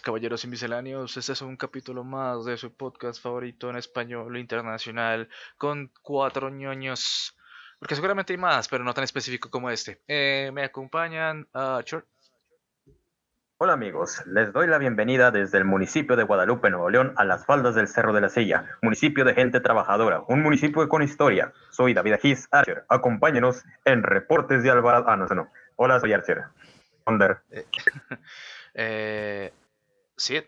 Caballeros y misceláneos, este es un capítulo más de su podcast favorito en español internacional con cuatro ñoños, porque seguramente hay más, pero no tan específico como este. Eh, me acompañan a Chor. Hola amigos, les doy la bienvenida desde el municipio de Guadalupe, Nuevo León, a las faldas del Cerro de la Silla, municipio de gente trabajadora, un municipio con historia. Soy David Agis Archer, acompáñenos en Reportes de Alvarado. Ah, no, no. Hola, soy Archer. Onder. Eh, Sid.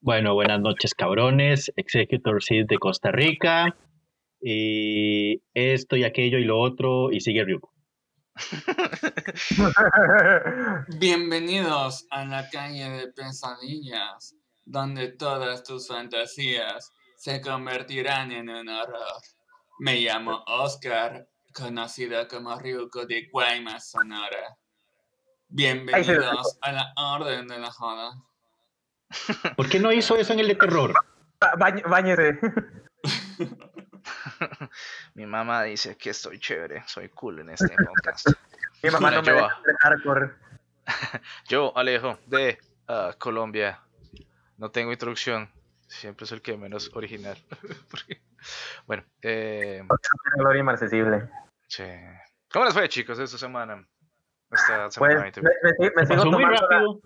Bueno, buenas noches, cabrones. Executor Sid de Costa Rica. Y esto y aquello y lo otro. Y sigue Ryuk. Bienvenidos a la calle de pesadillas, donde todas tus fantasías se convertirán en un horror. Me llamo Oscar, conocido como Ryuko de Guaymas, Sonora. Bienvenidos a la orden de la joda. ¿Por qué no hizo eso en el de terror? Báñese. Mi mamá dice que estoy chévere, soy cool en este podcast. Mi mamá no me Yo- deja de hardcore. Yo, Alejo, de ah, Colombia, no tengo introducción, siempre soy el que menos original. Bueno, eh, Gloria inaccesible. sí. ¿cómo les fue, chicos, esta semana? Esta Pues semana me, 20. me- me sigo Pasó muy la- rápido.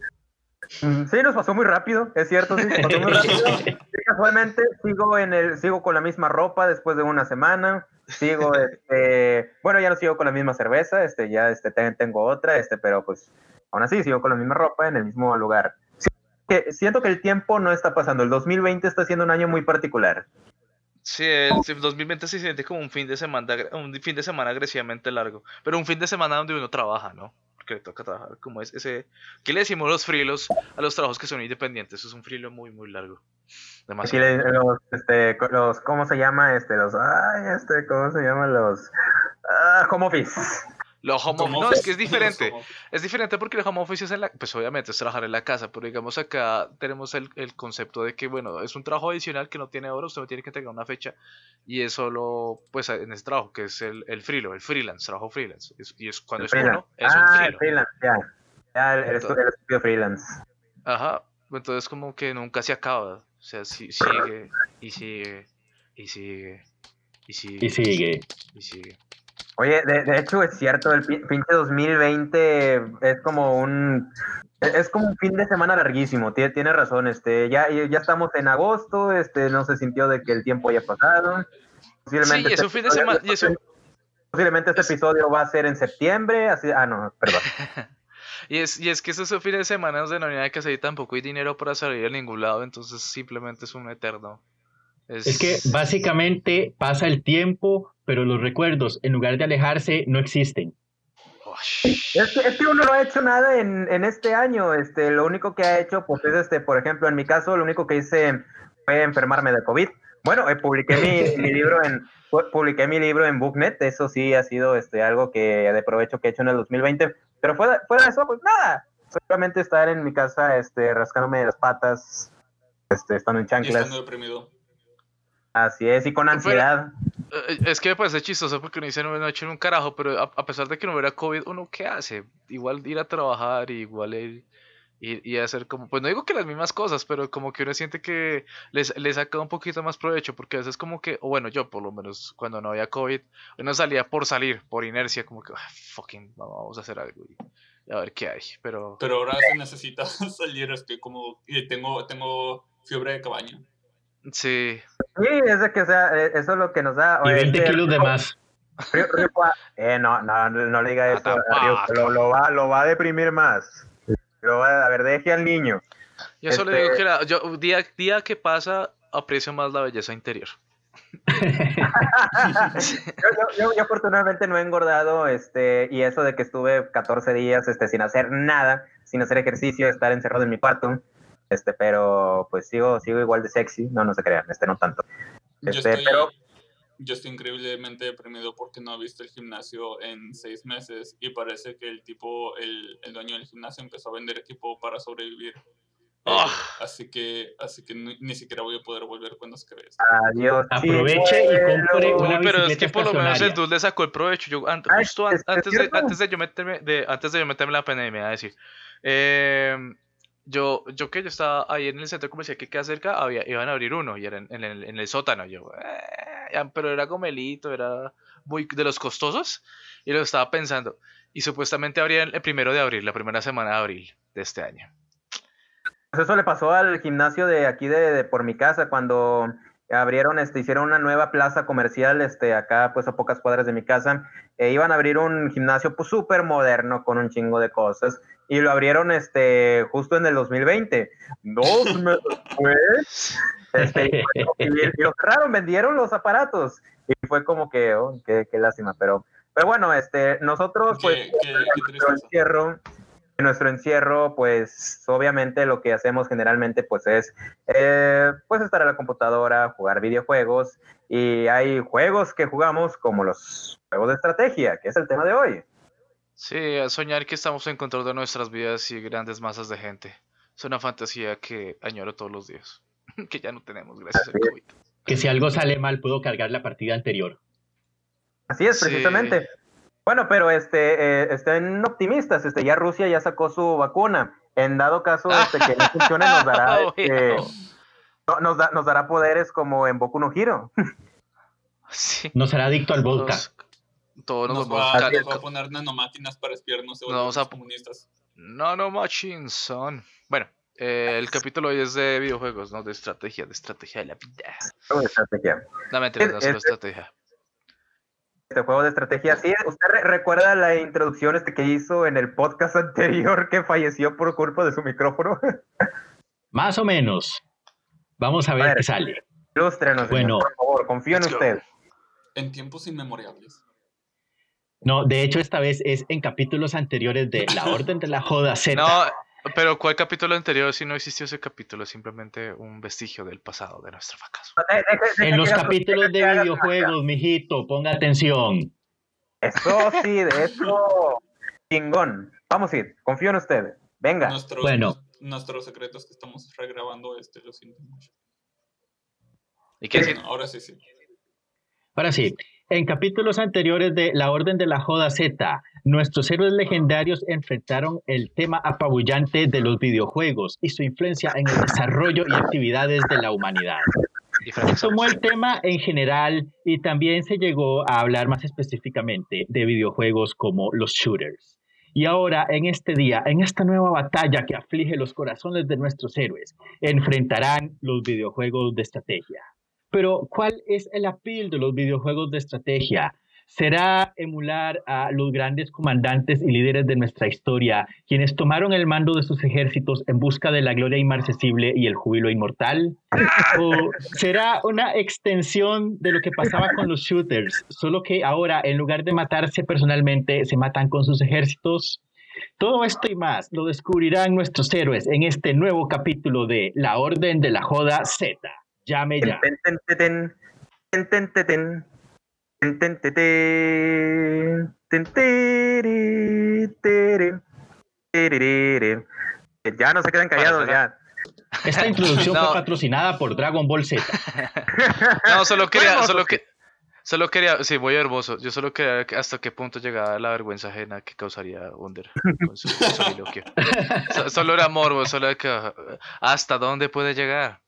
Sí, nos pasó muy rápido, es cierto, sí, nos pasó muy rápido. Sí, casualmente sigo en el, sigo con la misma ropa después de una semana. Sigo, este, bueno, ya no sigo con la misma cerveza, este, ya este, te- tengo otra, este, pero pues aún así sigo con la misma ropa en el mismo lugar. Sí, que- siento que el tiempo no está pasando. El 2020 está siendo un año muy particular. Sí, el 2020 se siente como un fin de semana, un fin de semana agresivamente largo, pero un fin de semana donde uno trabaja, ¿no? Porque le toca trabajar, como es ese, ¿qué le decimos los frilos a los trabajos que son independientes? Eso es un frilo muy, muy largo. Aquí Demasiado. le- los, este, los, ¿cómo se llama? Este, los, ay, este, ¿cómo se llaman los? Ah, home office. Los home Home office- no, es que es diferente. los Es diferente porque el home office es en la, pues obviamente es trabajar en la casa, pero digamos acá tenemos el, el concepto de que, bueno, es un trabajo adicional que no tiene hora, usted no tiene que entregar una fecha y es solo, pues en ese trabajo que es el, el frilo, el freelance, trabajo freelance. Es- y es cuando es Freelance. uno, es un ah, el frilo. freelance, ya. Ya, el, el, el estudio freelance. Ajá, entonces como que nunca se acaba, o sea, si- sigue y sigue y sigue y sigue Y sigue. y sigue. Oye, de, de hecho es cierto, el pi- pinche 2020 es como un es como un fin de semana larguísimo, tiene, tiene razón, este, ya, ya estamos en agosto, este, no se sintió de que el tiempo haya pasado. Posiblemente Sí, y es este un fin de semana- y es un- posiblemente este es- episodio va a ser en septiembre, así, ah no, perdón. Y es, y es que esos fines de semana hay nada que y tampoco hay dinero para salir a ningún lado, entonces simplemente es un eterno. Es que básicamente pasa el tiempo, pero los recuerdos, en lugar de alejarse, no existen. Es que, es que uno no ha hecho nada en, en este año. Este, lo único que ha hecho, pues, es este, por ejemplo, en mi caso, lo único que hice fue enfermarme de COVID. Bueno, eh, publiqué mi, mi libro en pu- publiqué mi libro en Booknet. Eso sí ha sido este algo que de provecho que he hecho en el 2020. Pero fuera, fuera de eso, pues nada. Solamente estar en mi casa, este, rascándome las patas, este, estando en Y chanclas. estando deprimido. Así es, y con ansiedad. Eh, Es que me parece chistoso porque uno dice no, no he hecho un carajo, pero a, a pesar de que no hubiera COVID, uno qué hace? Igual ir a trabajar, igual ir, ir- y hacer como, pues no digo que las mismas cosas, pero como que uno siente que les, le saca un poquito más provecho, porque a veces como que, o bueno, yo por lo menos cuando no había COVID, uno salía por salir, por inercia, como que, "Ah, fucking, vamos a hacer algo y, y a ver qué hay, pero... Pero ahora se necesita salir, estoy como, y tengo, tengo fiebre de cabaño. Sí, Sí, es de que o sea, eh, eso es lo que nos da. Y oye, 20 este, kilos de más. Río- Río Cua- eh, no, no, no le diga Ah, eso. lo, lo va, lo va a deprimir más. Lo va, a ver, deje al niño. yo solo Este- digo que la- yo, día, día que pasa aprecio más la belleza interior. yo, yo- yo- yo afortunadamente no he engordado, este, y eso de que estuve 14 días este, sin hacer nada, sin hacer ejercicio, estar encerrado en mi cuarto, este, pero pues sigo, sigo igual de sexy, no, no se crean, este, no tanto. Yo Este, estoy, pero- yo estoy increíblemente deprimido porque no he visto el gimnasio en seis meses y parece que el tipo, el, el dueño del gimnasio empezó a vender equipo para sobrevivir. Eh, Ah. así que, así que ni, ni siquiera voy a poder volver cuando se cree esto. Adiós. Aproveche y compre una Uy, pero es que por lo menos el dude le sacó el provecho. Yo, an- Ay, justo an- es- es antes, de, antes de yo meterme, de, antes de yo meterme la pandemia, a decir, eh, yo, yo que yo estaba ahí en el centro comercial que queda cerca, había, iban a abrir uno y era en, el, en el sótano. Yo, "Eh", pero era gomelito, era muy de los costosos y lo estaba pensando. Y supuestamente abrían el primero de abril, la primera semana de abril de este año. Pues eso le pasó al gimnasio de aquí de por mi casa cuando abrieron, este, hicieron una nueva plaza comercial, este, acá pues a pocas cuadras de mi casa, e iban a abrir un gimnasio pues súper moderno con un chingo de cosas y lo abrieron, este, justo en el 2020, dos meses después, este, y, y lo cerraron, vendieron los aparatos y fue como que, oh, qué, qué lástima, pero, pero bueno, este, nosotros pues Qué- qué- nuestro encierro, en nuestro encierro, pues obviamente lo que hacemos generalmente pues es eh, pues estar a la computadora, jugar videojuegos y hay juegos que jugamos como los juegos de estrategia, que es el tema de hoy. Sí, a soñar que estamos en control de nuestras vidas y grandes masas de gente. Es una fantasía que añoro todos los días. que ya no tenemos gracias al. COVID. Que si algo sale mal, puedo cargar la partida anterior. Así es, Sí. Bueno, pero este, eh, estén optimistas, este, ya Rusia ya sacó su vacuna. En dado caso este, que no funcione, nos dará, este, no- nos, da- nos dará poderes como en Boku no Hero. Sí. No será adicto al vodka. Todos, todos nos Nos va, nos va a poner nanomáquinas para espiarnos de Nos vamos a- comunistas. No, no, machine son. Bueno, eh, el capítulo hoy es de videojuegos, no de estrategia, de estrategia de la vida. Estrategia. No, mentira, no solo Este- estrategia. Este juego de estrategia, sí. ¿Usted re- recuerda la introducción este que hizo en el podcast anterior que falleció por culpa de su micrófono? Más o menos. Vamos a A ver qué sale. Ilústrenos, señor, Bueno. por favor, confío en usted. En tiempos inmemorables. No, de hecho, esta vez es en capítulos anteriores de La Orden de la Joda Z. No, pero ¿cuál capítulo anterior? Si no existió ese capítulo, es simplemente un vestigio del pasado de nuestro fracaso. En los capítulos de videojuegos, mijito, ponga atención. Eso sí, de eso. Chingón. Vamos a ir, confío en usted. Venga. Nuestros, Bueno. nuestros secretos que estamos regrabando, este, lo siento mucho. ¿Y qué decir? Bueno, ahora sí, sí. Ahora sí, en capítulos anteriores de La Orden de la Joda Z, nuestros héroes legendarios enfrentaron el tema apabullante de los videojuegos y su influencia en el desarrollo y actividades de la humanidad. Se tomó el tema en general y también se llegó a hablar más específicamente de videojuegos como los shooters. Y ahora, en este día, en esta nueva batalla que aflige los corazones de nuestros héroes, enfrentarán los videojuegos de estrategia. Pero, ¿cuál es el appeal de los videojuegos de estrategia? ¿Será emular a los grandes comandantes y líderes de nuestra historia, quienes tomaron el mando de sus ejércitos en busca de la gloria inmarcesible y el júbilo inmortal? ¿O será una extensión de lo que pasaba con los shooters, solo que ahora en lugar de matarse personalmente, se matan con sus ejércitos? Todo esto y más lo descubrirán nuestros héroes en este nuevo capítulo de La Orden de la Joda Z. Llame ya. Ten, ten, ten, ten, ten, ten, ten. Ten, ten, ten, ten. Ten, tiri, tiri, tiririri. Ya no se queden callados, ya. Esta introducción No. fue patrocinada por Dragon Ball Z. No, solo quería, solo sí. que, solo quería, sí, muy hermoso. Yo solo quería ver hasta qué punto llegaba la vergüenza ajena que causaría Under con su soliloquio. Solo era morbo, solo que hasta dónde puede llegar.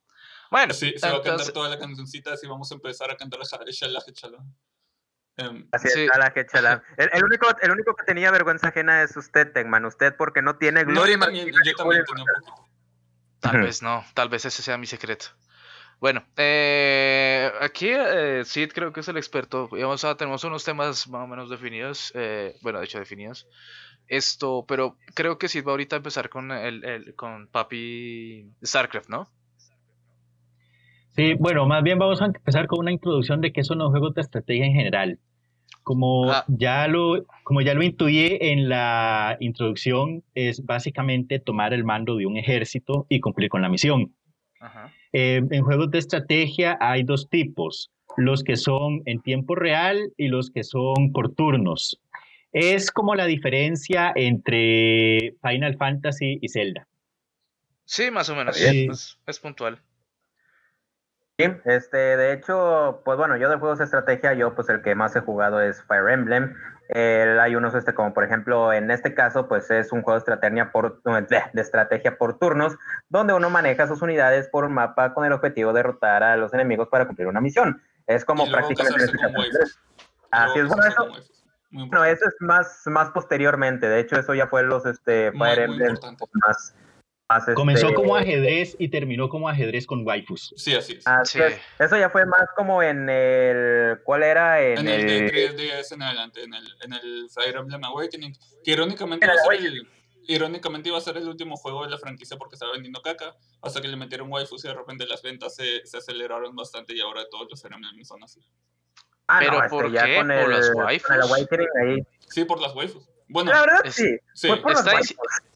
Bueno, Sí, se va a cantar toda la cancioncita, así vamos a empezar a cantar Shala Chala. Em, Así es, Sí. chala, que chala. El, el único, el único que tenía vergüenza ajena es usted, Tegman. Usted porque no tiene no, gloria yo también, inmarcesible yo también tenía poquito. tal vez no, tal vez ese sea mi secreto. Bueno, eh, aquí eh, Sid creo que es el experto. Y vamos a, tenemos unos temas más o menos definidos. eh, bueno, de hecho definidos. Esto, pero creo que Sid va ahorita a empezar con el, el- con Papi StarCraft, ¿no? Sí, bueno, más bien vamos a empezar con una introducción de qué son los juegos de estrategia en general. Como Ah. ya lo, como ya lo intuí en la introducción, es básicamente tomar el mando de un ejército y cumplir con la misión. Ajá. Eh, en juegos de estrategia hay dos tipos, los que son en tiempo real y los que son por turnos. Es como la diferencia entre Final Fantasy y Zelda. Sí, más o menos. Sí. Es, es puntual. Sí, este, de hecho, pues bueno, yo de juegos de estrategia, yo pues el que más he jugado es Fire Emblem. hay unos, este, como por ejemplo, en este caso, pues es un juego de estrategia por, de estrategia por turnos, donde uno maneja sus unidades por un mapa con el objetivo de derrotar a los enemigos para cumplir una misión. Es como prácticamente... Así es, bueno, eso... No, eso es más, más posteriormente. De hecho, eso ya fue los este, Fire Emblem más, Comenzó este, como ajedrez y terminó como ajedrez con waifus. Sí, así es. Eso ya fue más como en el. ¿Cuál era? En, el, de 3DS en adelante, en el, en el Fire Emblem Awakening. Que irónicamente iba, a ser el, irónicamente iba a ser el último juego de la franquicia porque estaba vendiendo caca. Hasta que le metieron waifus y de repente las ventas se, se aceleraron bastante y ahora todos los Fire Emblem son así. Ah, ¿Pero no, por qué? Con ¿Por las waifus? Con el Awakening ahí. Sí, por las waifus. Bueno, la verdad sí. por.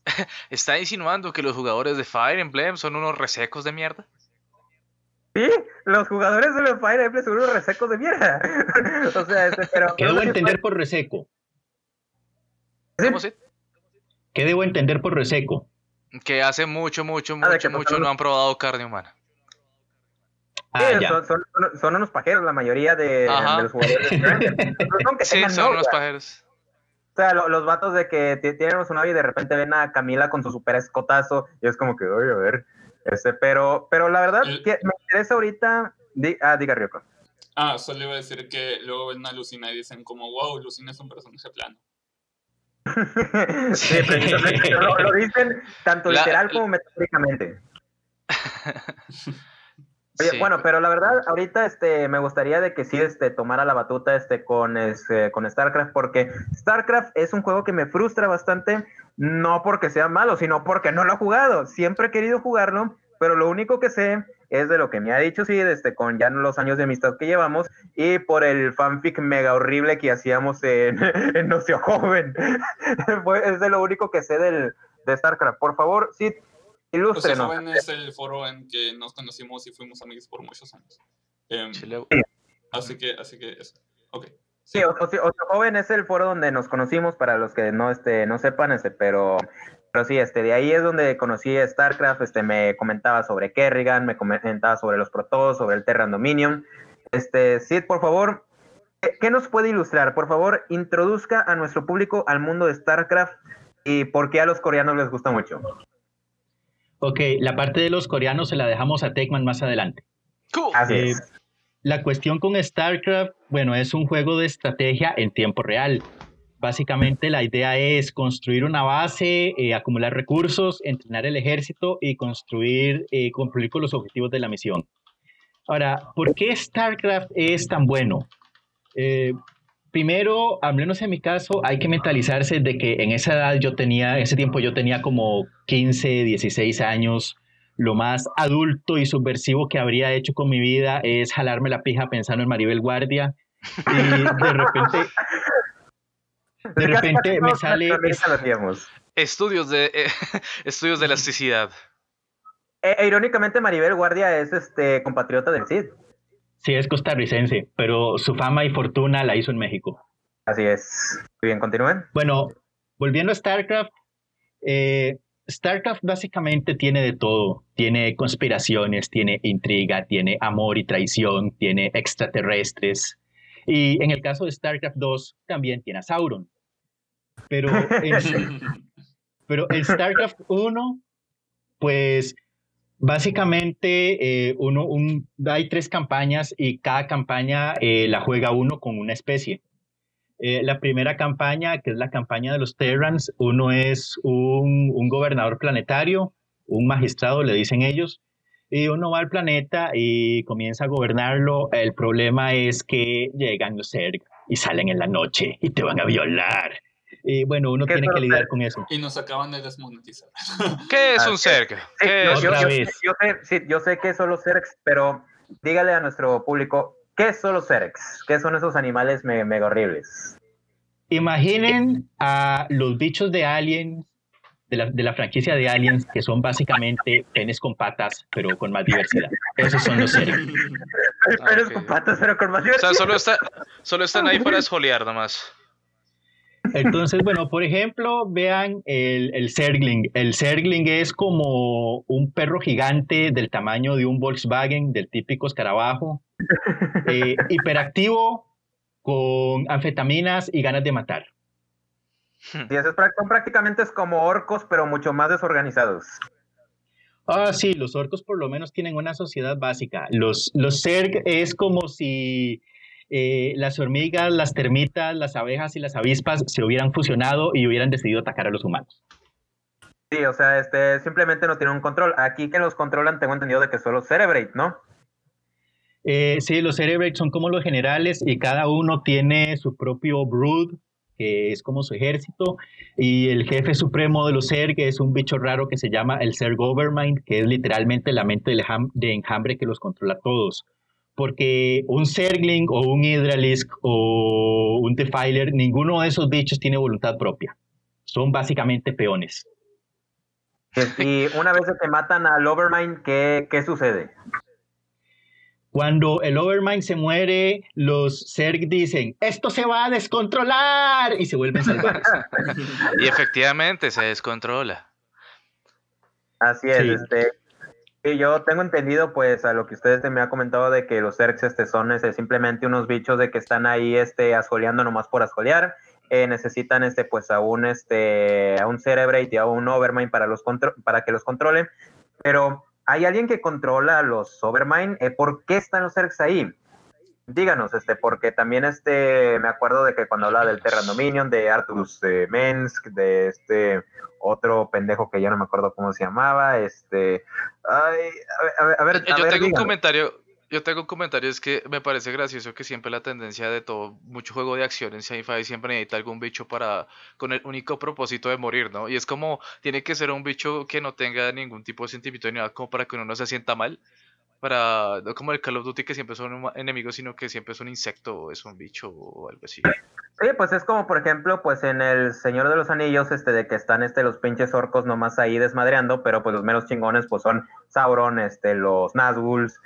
¿Está insinuando que los jugadores de Fire Emblem son unos resecos de mierda? Sí, los jugadores de los Fire Emblem son unos resecos de mierda. o sea, este, pero. ¿Qué debo entender por reseco? ¿Cómo se? ¿Qué debo entender por reseco? Que hace mucho, mucho, ah, mucho, mucho no han probado carne humana. Ah, son, unos pajeros la mayoría de, los jugadores de no sí, son unos pajeros. O sea, los vatos de que tienen su novia y de repente ven a Camila con su super escotazo y es como que, oye, a ver. Este, pero, pero la verdad, que me interesa ahorita. ah, diga Ryoko. Ah, solo iba a decir que luego ven a Lucina y dicen como, wow, Lucina es un personaje plano. sí, precisamente lo, dicen tanto literal como metafóricamente. bueno, pero la verdad, ahorita este, me gustaría de que sí este, tomara la batuta este, con, este, con StarCraft, porque StarCraft es un juego que me frustra bastante, no porque sea malo, sino porque no lo he jugado. Siempre he querido jugarlo, pero lo único que sé es de lo que me ha dicho, sí, desde con ya los años de amistad que llevamos y por el fanfic mega horrible que hacíamos en, en Nocio Joven. es de lo único que sé del, de StarCraft. Por favor, sí Ilústrenos. Joven es el foro en que nos conocimos y fuimos amigos por muchos años. Eh, así que, así que eso. Ok. Sí, Joven es el foro donde nos conocimos, para los que no, este, no sepan, este, pero, pero sí, este, de ahí es donde conocí a StarCraft, este, me comentaba sobre Kerrigan, me comentaba sobre los Protoss, sobre el Terran Dominion. Este, Sid, por favor, ¿qué nos puede ilustrar? Por favor, introduzca a nuestro público al mundo de StarCraft y por qué a los coreanos les gusta mucho. Ok, la parte de los coreanos se la dejamos a Techman más adelante. Eh, la cuestión con StarCraft, bueno, es un juego de estrategia en tiempo real. Básicamente la idea es construir una base, eh, acumular recursos, entrenar el ejército y construir, eh, cumplir con los objetivos de la misión. Ahora, ¿por qué StarCraft es tan bueno? Primero, al menos en mi caso, hay que mentalizarse de que en esa edad yo tenía, en ese tiempo yo tenía como 15, 16 años. Lo más adulto y subversivo que habría hecho con mi vida es jalarme la pija pensando en Maribel Guardia. Y de repente, de repente me sale... Estudios de, eh, estudios de elasticidad. E, e, irónicamente Maribel Guardia es este compatriota del CID. Sí, es costarricense, pero su fama y fortuna la hizo en México. Así es. Muy bien, continúen. Bueno, volviendo a StarCraft, eh, StarCraft básicamente tiene de todo. Tiene conspiraciones, tiene intriga, tiene amor y traición, tiene extraterrestres. Y en el caso de StarCraft 2 también tiene a Sauron. Pero en, pero en StarCraft 1, pues Básicamente, eh, hay tres campañas y cada campaña eh, la juega uno con una especie. Eh, la primera campaña, que es la campaña de los Terrans, uno es un, un, gobernador planetario, un magistrado, le dicen ellos, y uno va al planeta y comienza a gobernarlo. El problema es que llegan los Zerg y salen en la noche y te van a violar y bueno, uno tiene que lidiar con eso. Y nos acaban de desmonetizar. ¿Qué es un CERC? yo, sé qué son los CERCs, pero dígale a nuestro público, ¿qué son los CERCs? ¿Qué son esos animales mega horribles? Imaginen a los bichos de Aliens, de la, de la, franquicia de Aliens, que son básicamente penes con patas, pero con más diversidad. Esos son los CERCs. penes con patas, pero con más diversidad. O sea, solo, está, solo están ahí para esfoliar nomás. Entonces, bueno, por ejemplo, vean el, el Zergling. El Zergling es como un perro gigante del tamaño de un Volkswagen, del típico escarabajo, eh, hiperactivo, con anfetaminas y ganas de matar. Sí, eso es, son prácticamente es como orcos, pero mucho más desorganizados. Ah, sí, los orcos por lo menos tienen una sociedad básica. Los, los Zerg es como si eh, las hormigas, las termitas, las abejas y las avispas se hubieran fusionado y hubieran decidido atacar a los humanos. Sí, o sea, este, simplemente no tienen un control. Aquí que los controlan, tengo entendido de que son los Cerebrate, ¿no? Eh, sí, los Cerebrate son como los generales y cada uno tiene su propio brood, que es como su ejército, y el jefe supremo de los Zerg es un bicho raro que se llama el Zerg Overmind, que es literalmente la mente de enjambre que los controla a todos. Porque un Zergling o un Hydralisk o un Defiler, ninguno de esos bichos tiene voluntad propia. Son básicamente peones. Y una vez que matan al Overmind, ¿qué, qué sucede? Cuando el Overmind se muere, los Zerg dicen, esto se va a descontrolar y se vuelven salvajes. y efectivamente se descontrola. Así es, este, y yo tengo entendido, pues, a lo que ustedes me han comentado de que los Zergs este, son simplemente unos bichos de que están ahí este, asjoleando nomás por asjolear. Eh, necesitan este, pues, a un, este, a un Cerebrate y a un Overmind para, los para que los controle. Pero ¿Hay alguien que controla a los Overmind? Eh, ¿Por qué están los Zergs ahí? Díganos, este, porque también este, me acuerdo de que cuando hablaba del Terran Dominion, de Arturus de Mensk, de este otro pendejo que ya no me acuerdo cómo se llamaba, este, ay, a ver, a ver, yo tengo un comentario, yo tengo un comentario, es que me parece gracioso que siempre la tendencia de todo, mucho juego de acción en sci-fi siempre necesita algún bicho para, con el único propósito de morir, ¿no? Y es como, tiene que ser un bicho que no tenga ningún tipo de sentimiento ni nada, como para que uno no se sienta mal, para, no como el Call of Duty que siempre son enemigos, sino que siempre es un insecto o es un bicho o algo así. Sí, pues es como por ejemplo, pues en el Señor de los Anillos, este, de que están este los pinches orcos nomás ahí desmadreando, pero pues los meros chingones pues son Sauron, este, los Nazguls,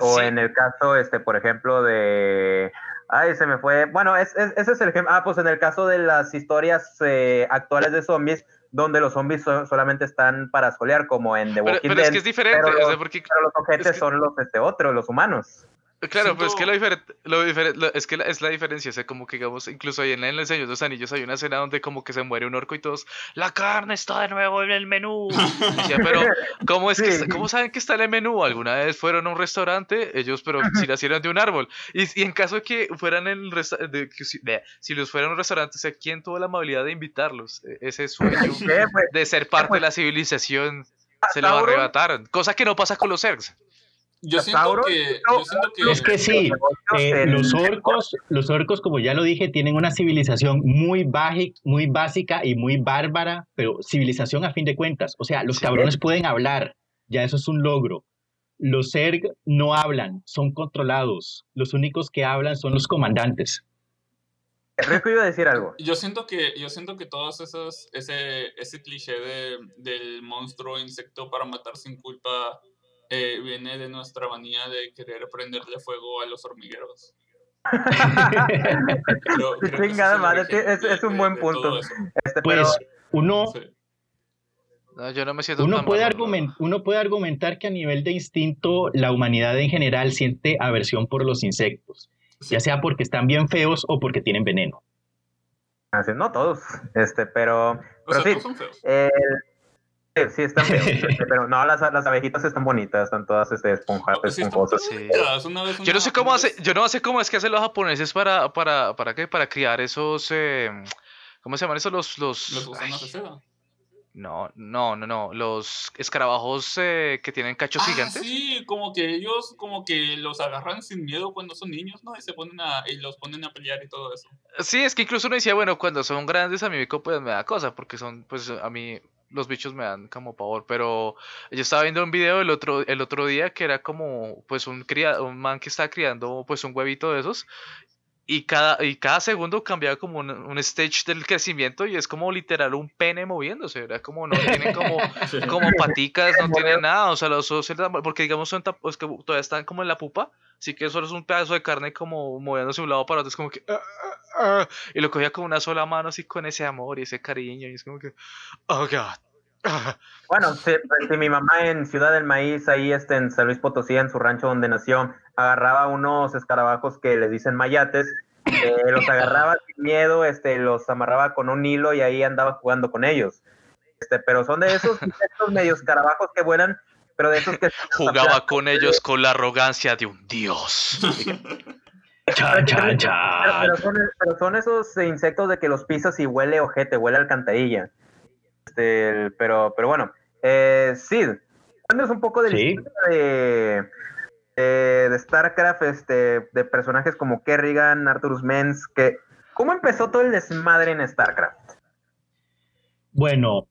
o en el caso, este, por ejemplo, de... Ay, se me fue. Bueno, ese es el ejemplo. Ah, pues en el caso de las historias eh, actuales de zombies, donde los zombies solamente están para solear, como en The Walking Dead. Pero es que es diferente. Pero los, porque, los objetos son los este, otros, los humanos. Claro, pues es que lo diferente, lo es que es la diferencia, o sea, como que digamos, incluso ahí en El Señor de los Anillos hay una escena donde como que se muere un orco y todos, la carne está de nuevo en el menú. pero, ¿cómo es que, cómo saben que está en el menú? ¿Alguna vez fueron a un restaurante? Ellos, pero si nacieron de un árbol. Y, y en caso de que fueran en de, si, si, los fueran a un restaurante, o sea, ¿quién tuvo la amabilidad de invitarlos? E, ese sueño pues, de ser parte de la civilización se lo arrebataron, cosa que no pasa con los Zergs. Yo siento, que, Es que sí, eh, los, orcos, los orcos, como ya lo dije, tienen una civilización muy, muy básica y muy bárbara, pero civilización a fin de cuentas. O sea, los cabrones pueden hablar, ya eso es un logro. Los Zerg no hablan, son controlados. Los únicos que hablan son los comandantes. Rico iba a decir algo. Yo siento que, yo siento que todos esos, ese, ese cliché de, del monstruo insecto para matar sin culpa eh, viene de nuestra manía de querer prenderle fuego a los hormigueros. es, un buen punto. Este, pues uno, yo no me siento uno, puede uno puede argumentar que a nivel de instinto la humanidad en general siente aversión por los insectos, ya sea porque están bien feos o porque tienen veneno. Así, no todos, este, pero, pero sí, Sí, están pero no, las, las, abejitas están bonitas, están todas este, esponjadas, esponjosas. Yo no sé cómo hace, yo no sé cómo es que hacen los japoneses para, para, para qué, para criar esos, eh, ¿cómo se llaman esos los, los? Los No, no, no, no, los escarabajos eh, que tienen cachos ah, gigantes. Sí, como que ellos, como que los agarran sin miedo cuando son niños, ¿no? Y se ponen a, y los ponen a pelear y todo eso. Sí, es que incluso uno decía, bueno, cuando son grandes a mí pues me da cosa, porque son, pues a mí los bichos me dan como pavor, pero yo estaba viendo un video el otro, el otro día que era como pues un, cría, un man que estaba criando pues un huevito de esos y, cada, y cada segundo cambiaba como un, un, stage del crecimiento y es como literal un pene moviéndose, era como no tienen como, como paticas, no tienen nada, o sea, los ojos, porque digamos son pues que todavía están como en la pupa, así que solo es un pedazo de carne como moviéndose de un lado para otro, es como que... Ah, ah", y lo cogía con una sola mano así con ese amor y ese cariño y es como que... Oh, God. Bueno, si, mi mamá en Ciudad del Maíz, ahí este, en San Luis Potosí, en su rancho donde nació, agarraba unos escarabajos que le dicen mayates, eh, los agarraba sin miedo, este, los amarraba con un hilo y ahí andaba jugando con ellos. Este, pero son de esos insectos medios escarabajos que vuelan, pero de esos que... Jugaba con ellos con la arrogancia de un dios. Pero, son, pero, son, esos insectos de que los pisas y huele ojete, huele alcantarilla. Este, pero, pero bueno, eh, Sid, cuéntanos un poco de, de, StarCraft, este, de personajes como Kerrigan, Arthur Mens, que, ¿cómo empezó todo el desmadre en StarCraft? Bueno,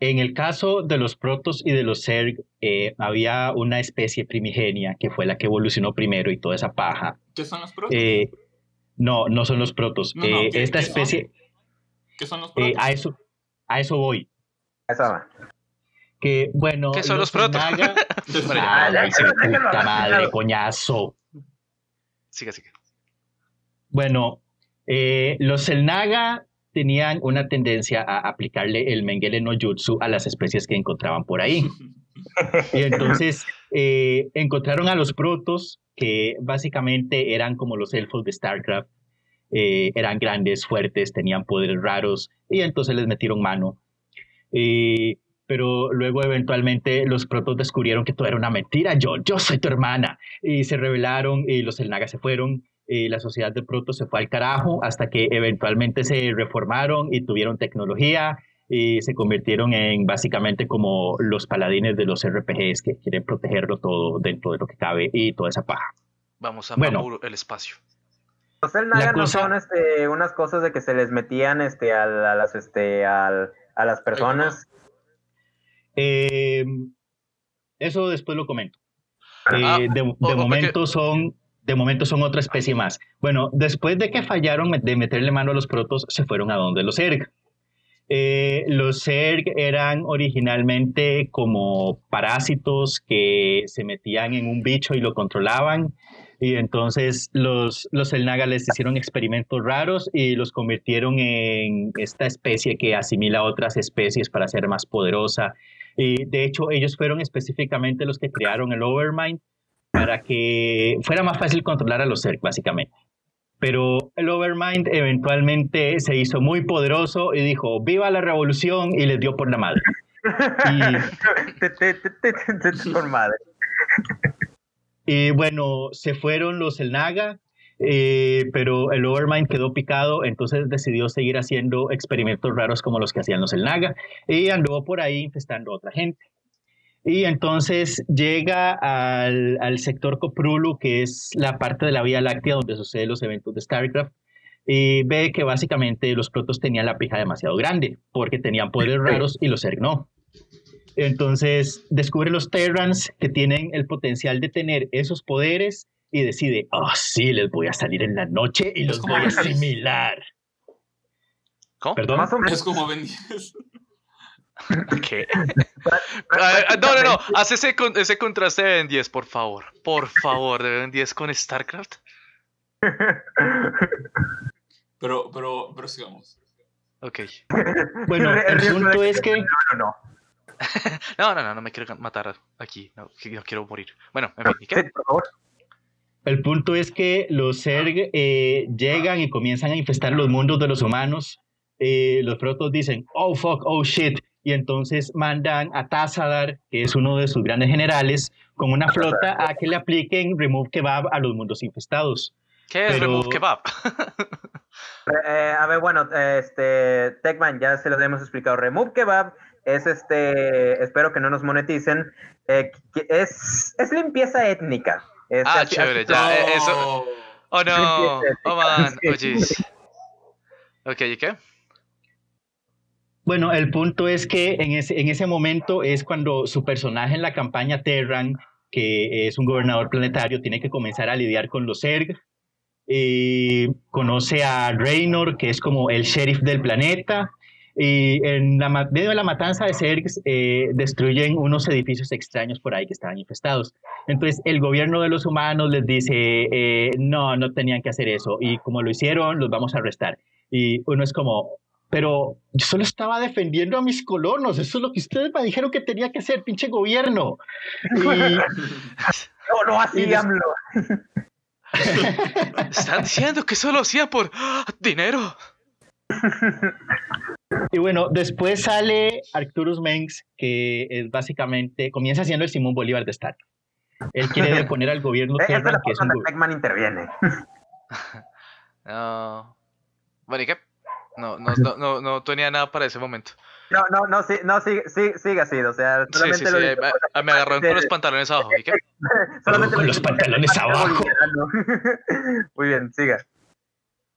en el caso de los protos y de los Zerg, eh, había una especie primigenia que fue la que evolucionó primero y toda esa paja. ¿Qué son los protos? Eh, no, no son los protos. esta especie. ¿Qué son los protos? a, eso, a eso voy. Esa Que bueno. ¿Qué son los, protos? madre, coñazo. Sigue, sigue. Bueno, eh, los Selnaga tenían una tendencia a aplicarle el Mengele no Jutsu a las especies que encontraban por ahí. Y entonces eh, encontraron a los protos, que básicamente eran como los elfos de StarCraft. Eh, eran grandes, fuertes, tenían poderes raros, y entonces les metieron mano pero luego eventualmente los protos descubrieron que todo era una mentira. Yo, yo soy tu hermana. Y se rebelaron y los Elnaga se fueron. Y la sociedad de protos se fue al carajo hasta que eventualmente se reformaron y tuvieron tecnología y se convirtieron en básicamente como los paladines de los RPGs que quieren protegerlo todo dentro de lo que cabe y toda esa paja. Vamos a bueno, el espacio. Los Elnaga no son este, unas cosas de que se les metían este, a, las, este, al, a las personas? Eh, eso después lo comento. Ah, eh, de, momento son de momento son otra especie más. Bueno, después de que fallaron de meterle mano a los protos, se fueron a donde los Zerg. Eh, los Zerg eran originalmente como parásitos que se metían en un bicho y lo controlaban y entonces los, los Elnaga les hicieron experimentos raros y los convirtieron en esta especie que asimila otras especies para ser más poderosa. De hecho, ellos fueron específicamente los que crearon el Overmind para que fuera más fácil controlar a los Zerg, básicamente. Pero el Overmind eventualmente se hizo muy poderoso y dijo, viva la revolución, y les dio por la madre. madre. Y bueno, se fueron los El Naga, eh, pero el Overmind quedó picado, entonces decidió seguir haciendo experimentos raros como los que hacían los El Naga y anduvo por ahí infestando a otra gente. Y entonces llega al, al, sector Coprulu, que es la parte de la Vía Láctea donde suceden los eventos de StarCraft, y ve que básicamente los protos tenían la pija demasiado grande, porque tenían poderes raros y los Zerg no. Entonces descubre los Terrans que tienen el potencial de tener esos poderes y decide, oh sí, les voy a salir en la noche y los voy a asimilar. ¿Cómo? ¿Perdón? Es como Ben 10. ¿Qué? no, no, no. Haz ese, ese contraste de Ben 10, por favor. Por favor, de Ben 10 con StarCraft. Pero, pero, pero sigamos. Ok. Bueno, el punto es que. No, no, no. no, no, no, no me quiero matar aquí. No, quiero morir. Bueno, en fin, ¿y qué? por favor. El punto es que los Zerg eh, llegan y comienzan a infestar los mundos de los humanos. Eh, los protos dicen, oh fuck, oh shit. Y entonces mandan a Tazadar, que es uno de sus grandes generales, con una flota a que le apliquen Remove Kebab a los mundos infestados. ¿Qué es Remove Kebab? Eh, a ver, bueno, este, Techman, ya se lo hemos explicado. Remove Kebab es este, espero que no nos moneticen, eh, es, es limpieza étnica. Ah, chévere, ya, eh, eso. Oh no, oh man, oh Ok, ¿y qué? Bueno, el punto es que en ese, en ese momento es cuando su personaje en la campaña Terran, que es un gobernador planetario, tiene que comenzar a lidiar con los Zerg y conoce a Raynor, que es como el sheriff del planeta, y en la, medio de la matanza de Sergs eh, destruyen unos edificios extraños por ahí que estaban infestados. Entonces el gobierno de los humanos les dice, eh, no, no tenían que hacer eso. Y como lo hicieron, los vamos a arrestar. Y uno es como, pero yo solo estaba defendiendo a mis colonos. Eso es lo que ustedes me dijeron que tenía que hacer, pinche gobierno. no, no, así AMLO. Están diciendo que solo hacía por dinero. Y bueno, después sale Arcturus Mengs, que es básicamente, comienza siendo el Simón Bolívar de Star. Él quiere deponer al gobierno Terran, que es un Eggman interviene. no. Bueno, ¿y qué? No, no, no, no, tenía nada para ese momento. No, no, no, sí, no, sigue, sigue, sigue así, o sea, solamente sí, sí, sí. me, me agarraron con los pantalones abajo, ¿y qué? solamente con los pantalones abajo. Muy bien, siga.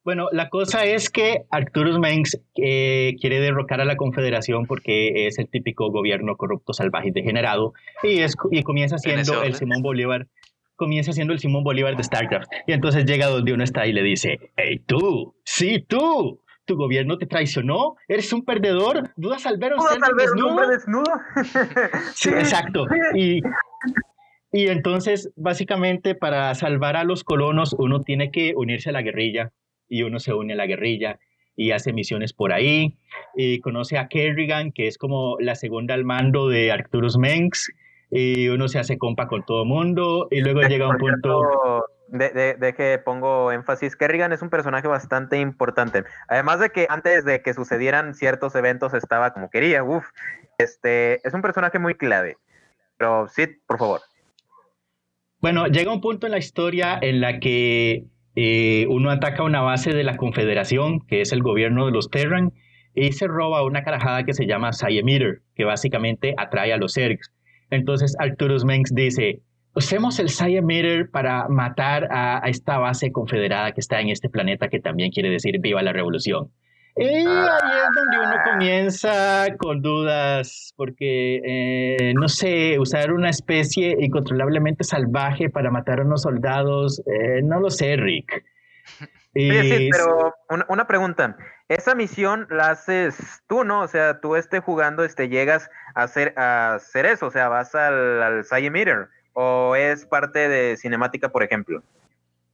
Bueno, la cosa es que Arcturus Mengs eh, quiere derrocar a la Confederación porque es el típico gobierno corrupto, salvaje y degenerado y, es, y comienza siendo el Simón Bolívar comienza siendo el Simón Bolívar de StarCraft. Y entonces llega donde uno está y le dice, hey tú, sí tú, tu gobierno te traicionó, eres un perdedor, dudas al ver un desnudo. desnudo? sí, exacto. Y, y entonces, básicamente, para salvar a los colonos, uno tiene que unirse a la guerrilla y uno se une a la guerrilla y hace misiones por ahí. Y conoce a Kerrigan, que es como la segunda al mando de Arcturus Mengs, y uno se hace compa con todo el mundo, y luego llega un punto... De, de, que pongo énfasis, Kerrigan es un personaje bastante importante. Además de que antes de que sucedieran ciertos eventos estaba como quería, uff, este, es un personaje muy clave. Pero sí, por favor. Bueno, llega un punto en la historia en la que eh, uno ataca una base de la Confederación, que es el gobierno de los Terran, y se roba una carajada que se llama Siemeter, que básicamente atrae a los Zergs. Entonces Arcturus Mengs dice, usemos el Siemeter para matar a, esta base confederada que está en este planeta, que también quiere decir viva la revolución. Y ahí es donde uno comienza con dudas, porque, eh, no sé, usar una especie incontrolablemente salvaje para matar a unos soldados, eh, no lo sé, Rick. Sí, sí, pero una, pregunta. Esa misión la haces tú, ¿no? O sea, tú esté jugando, este, llegas a hacer, a hacer eso, o sea, vas al, al o es parte de cinemática, por ejemplo.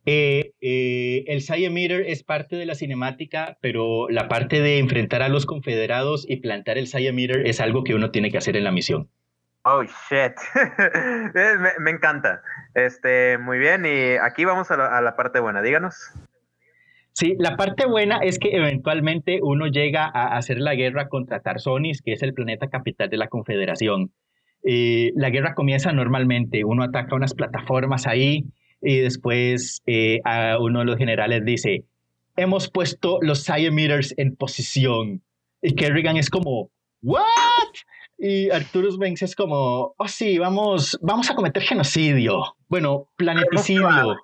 Eh, eh, el Meter es parte de la cinemática, pero la parte de enfrentar a los confederados y plantar el Meter es algo que uno tiene que hacer en la misión. Oh, shit. me, encanta. Este, muy bien, y aquí vamos a la, parte buena, díganos. Sí, la parte buena es que eventualmente uno llega a hacer la guerra contra Tarsonis, que es el planeta capital de la Confederación. Eh, la guerra comienza normalmente, uno ataca unas plataformas ahí, y después eh, a uno de los generales dice, hemos puesto los Meters en posición. Y Kerrigan es como, ¿what? Y Arturus Banks es como, oh sí, vamos, vamos a cometer genocidio. Bueno, planeticidio.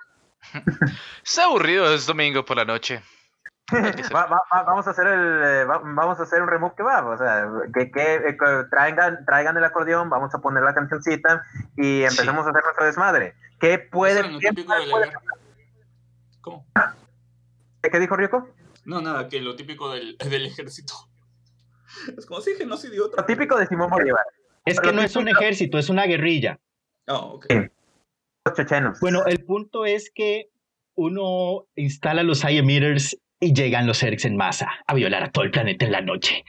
Está aburrido, es domingo por la noche. vamos a hacer el eh, vamos a hacer un remove que va o sea que, que, eh, traigan traigan el acordeón vamos a poner la cancioncita y empezamos a hacer nuestro desmadre ¿Qué puede, ¿Cómo? ¿Qué dijo Rico? No, nada, que lo típico del, del ejército. Es como si genocidio otra. Lo típico de Simón Bolívar. Es que no es un ejército, es una guerrilla. Oh, ok. Los chechenos. Bueno, el punto es que uno instala los meters y llegan los Zergs en masa a violar a todo el planeta en la noche.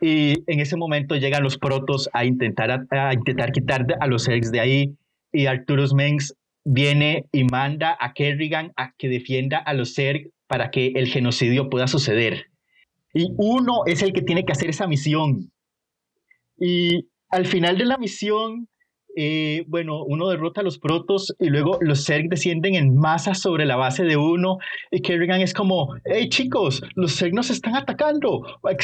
Y en ese momento llegan los protos a intentar, a, intentar quitar a los Zergs de ahí y Arturus Mengs viene y manda a Kerrigan a que defienda a los Zerg para que el genocidio pueda suceder. Y uno es el que tiene que hacer esa misión. Y al final de la misión, eh, bueno, uno derrota a los protos y luego los Zerg descienden en masa sobre la base de uno y Kerrigan es como, hey chicos, los Zerg nos están atacando,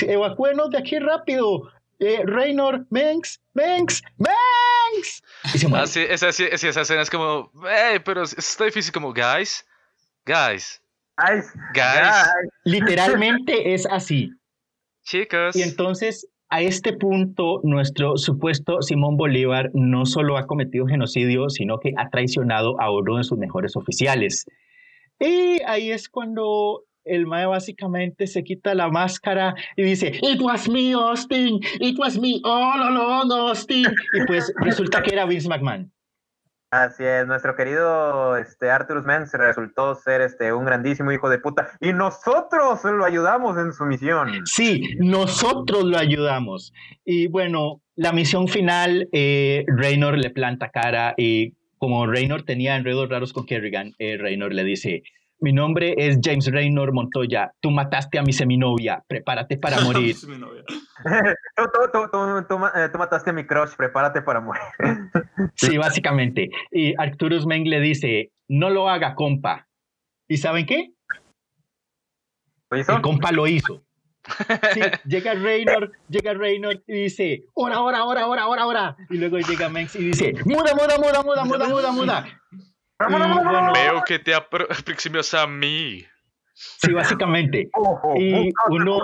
evacuenos de aquí rápido, eh, Raynor, Mengs, Mengs, Mengs. Y se muere. Ah, sí, esa, esa escena es como, hey, pero está difícil como, guys, guys. Guys, guys. Literalmente es así. Chicos. Y entonces, a este punto, nuestro supuesto Simón Bolívar no solo ha cometido genocidio, sino que ha traicionado a uno de sus mejores oficiales. Y ahí es cuando el Mae básicamente se quita la máscara y dice, It was me, Austin, it was me all along, Austin. Y pues resulta que era Vince McMahon. Así es, nuestro querido este, Arturus Mens resultó ser este, un grandísimo hijo de puta y nosotros lo ayudamos en su misión. Sí, nosotros lo ayudamos. Y bueno, la misión final, eh, Raynor le planta cara y como Raynor tenía enredos raros con Kerrigan, eh, Raynor le dice, mi nombre es James Raynor Montoya. Tú mataste a mi seminovia. Prepárate para morir. tú, mataste a mi crush. Prepárate para morir. sí, básicamente. Y Arcturus Meng le dice, no lo haga, compa. ¿Y saben qué? ¿Lo hizo? El compa lo hizo. Sí, llega Raynor, llega Raynor y dice, ora, ora, ora, ora, ora, ora. Y luego llega Mengs y dice, muda, muda, muda, muda, muda, muda, muda. Veo que te aproximas a mí. Sí, básicamente. y uno,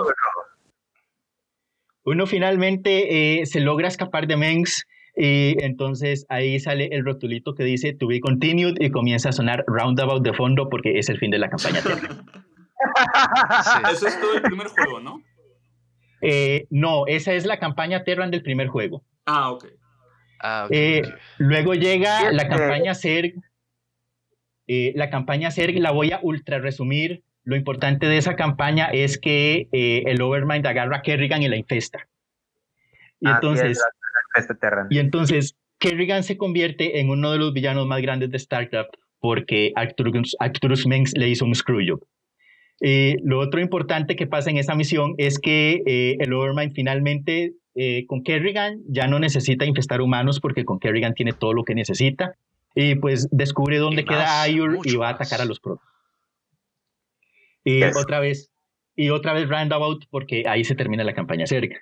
uno finalmente eh, se logra escapar de Mengs y entonces ahí sale el rotulito que dice To be continued y comienza a sonar Roundabout de fondo porque es el fin de la campaña Eso es todo el primer juego, ¿no? Eh, no, esa es la campaña Terran del primer juego. Ah, ok. Ah, eh, luego llega la campaña Zerg eh, la campaña Zerg la voy a ultra resumir. Lo importante de esa campaña es que eh, el Overmind agarra a Kerrigan y la infesta. Y entonces, y entonces Kerrigan se convierte en uno de los villanos más grandes de StarCraft porque Arcturus, Arcturus Mengs le hizo un screwjob. Eh, lo otro importante que pasa en esa misión es que el Overmind finalmente con Kerrigan ya no necesita infestar humanos porque con Kerrigan tiene todo lo que necesita y pues descubre dónde queda Ayur y va a atacar a los protos. Y otra vez, y otra vez Roundabout, porque ahí se termina la campaña cerca.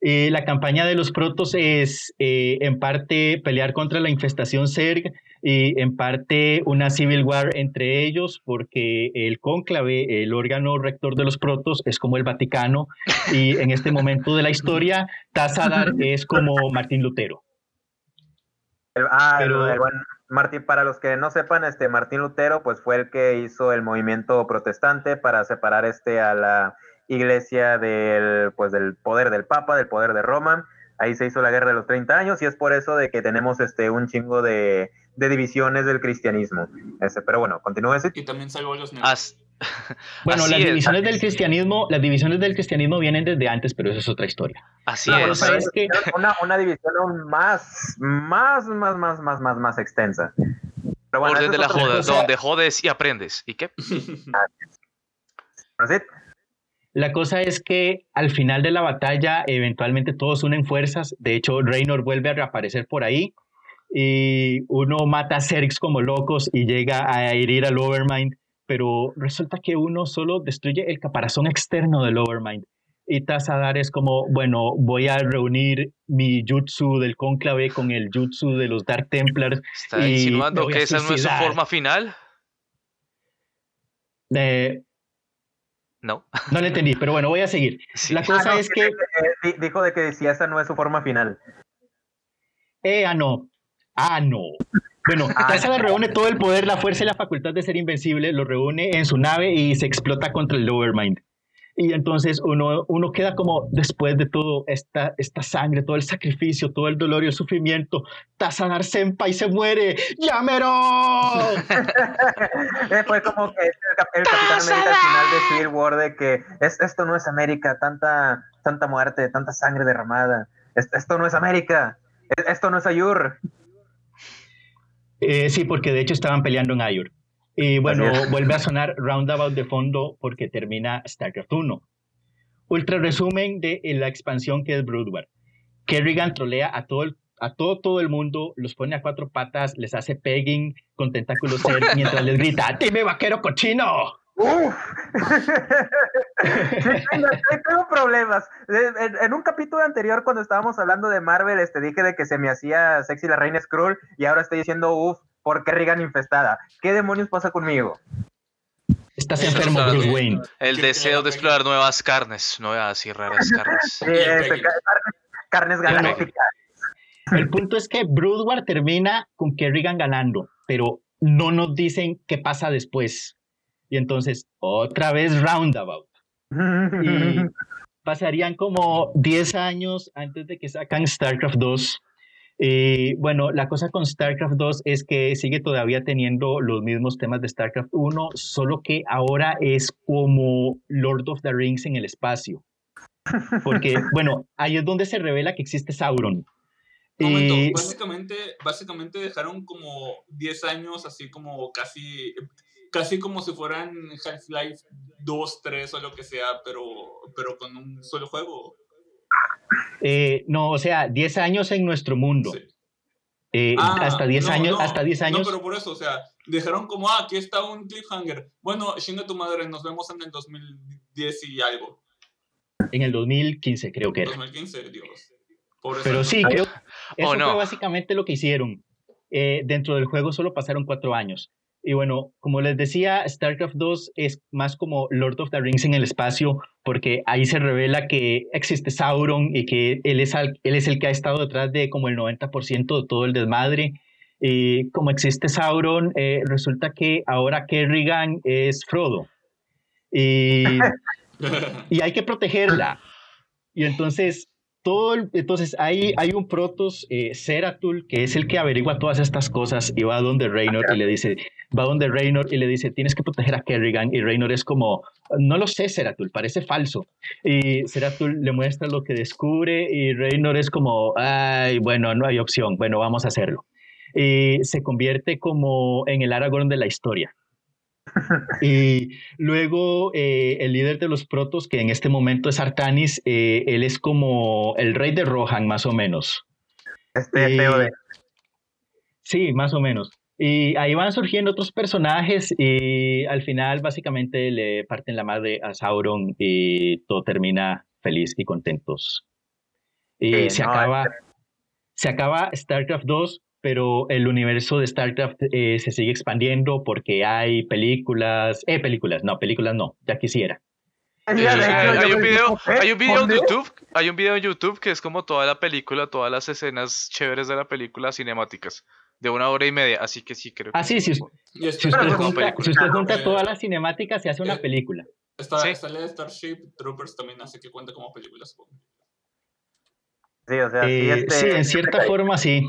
Y la campaña de los protos es eh, en parte pelear contra la infestación Zerg y en parte una civil war entre ellos porque el cónclave, el órgano rector de los protos, es como el Vaticano y en este momento de la historia Tazadar es como Martín Lutero. Ah, Pero... Martín, para los que no sepan, este Martín Lutero, pues fue el que hizo el movimiento protestante para separar este a la iglesia del, pues del poder del Papa, del poder de Roma. Ahí se hizo la guerra de los 30 años y es por eso de que tenemos este un chingo de, de divisiones del cristianismo. Ese, pero bueno, continúe ese. Y también salvó los bueno, las divisiones del cristianismo, las divisiones del cristianismo vienen desde antes, pero eso es otra historia. Así es. que... una, una, división aún más, más, más, más, más, más, más extensa. Pero bueno, Orden de la joda, donde jodes y aprendes. ¿Y qué? La cosa es que al final de la batalla, eventualmente todos unen fuerzas. De hecho, Reynor vuelve a reaparecer por ahí. Y uno mata a Zergs como locos y llega a herir al Overmind pero resulta que uno solo destruye el caparazón externo del Overmind. Y Tazadar es como, bueno, voy a reunir mi jutsu del cónclave con el jutsu de los Dark Templars. ¿Está insinuando que esa no es su forma final? Eh, no. No le entendí, pero bueno, voy a seguir. La cosa ah, es que... Dijo de que si esa no es su forma final. Eh, ah, no. Ah, no. Bueno, Tazada reúne todo el poder, la fuerza y la facultad de ser invencible, lo reúne en su nave y se explota contra el Lowermind. Y entonces uno, uno queda como, después de todo esta, esta sangre, todo el sacrificio, todo el dolor y el sufrimiento, Tazadar Senpai se muere. ¡Llámero! Fue como que el, Capitán América al final de Civil War de que esto no es América, tanta, tanta muerte, tanta sangre derramada. Esto, no es América, esto no es Ayur. Eh, sí, porque de hecho estaban peleando en Ayur. Y bueno, vuelve a sonar Roundabout de fondo porque termina StarCraft 1. Ultra resumen de la expansión que es Broodwar. Kerrigan trolea a todo, a todo, todo el mundo, los pone a cuatro patas, les hace pegging con tentáculos mientras les grita ¡Dime vaquero cochino! Uf. tengo, problemas. En, un capítulo anterior, cuando estábamos hablando de Marvel, este, dije de que se me hacía sexy la reina Skrull y ahora estoy diciendo, uff, ¿por qué Rigan infestada? ¿Qué demonios pasa conmigo? Estás enfermo, Bruce Wayne. El deseo de explorar nuevas carnes, nuevas y raras carnes. Este, carnes galácticas. El punto es que Broodwar termina con Kerrigan ganando, pero no nos dicen qué pasa después. Y entonces, otra vez roundabout. Y pasarían como 10 años antes de que sacan StarCraft 2. Y bueno, la cosa con StarCraft 2 es que sigue todavía teniendo los mismos temas de StarCraft 1, solo que ahora es como Lord of the Rings en el espacio. Porque, bueno, ahí es donde se revela que existe Sauron. Momento, Y- básicamente, básicamente dejaron como 10 años así como casi, casi como si fueran Half-Life 2, 3 o lo que sea, pero, pero con un solo juego. eh, no, o sea, 10 años en nuestro mundo. Sí. Eh, Ah, hasta 10 no, años, no, hasta 10 años. No, pero por eso, o sea, dejaron como, ah, aquí está un cliffhanger. Bueno, chinga tu madre, nos vemos en el 2010 y algo. En el 2015 creo que era. 2015, Dios. Pobre Pero sí, creo eso no. fue básicamente lo que hicieron. Eh, dentro del juego solo pasaron cuatro años. Y bueno, como les decía, StarCraft 2 es más como Lord of the Rings en el espacio, porque ahí se revela que existe Sauron y que él es, al- él es el que ha estado detrás de como el 90% de todo el desmadre. Y como existe Sauron, eh, resulta que ahora Kerrigan es Frodo. Y y hay que protegerla. Y entonces, todo entonces hay, hay un Protoss, eh, que es el que averigua todas estas cosas y va donde Reynor y le dice, va donde Reynor y le dice, tienes que proteger a Kerrigan. Y Reynor es como, no lo sé, Zeratul, parece falso. Y Zeratul le muestra lo que descubre y Reynor es como, ay, bueno, no hay opción, bueno, vamos a hacerlo. Y se convierte como en el Aragorn de la historia. Y luego eh, el líder de los protos, que en este momento es Artanis, eh, él es como el rey de Rohan, más o menos. Este feo de. Sí, más o menos. Y ahí van surgiendo otros personajes y al final básicamente le parten la madre a Sauron y todo termina feliz y contentos. Y Sí, se no, acaba se acaba StarCraft 2, pero el universo de StarCraft eh, se sigue expandiendo porque hay películas, eh, películas, no, películas no, ya quisiera. De hay, un video, ¿eh? hay un video en. YouTube, hay un video en YouTube que es como toda la película, todas las escenas chéveres de la película cinemáticas, de una hora y media, así que sí creo. Ah, que sí, sí, está, Si usted, junta, si usted junta Eh, todas las cinemáticas, se hace una eh, película. está, Sí. sale Starship Troopers también, así que cuenta como película, supongo. Sí, o sea, sí, Eh, este, sí, en cierta forma sí.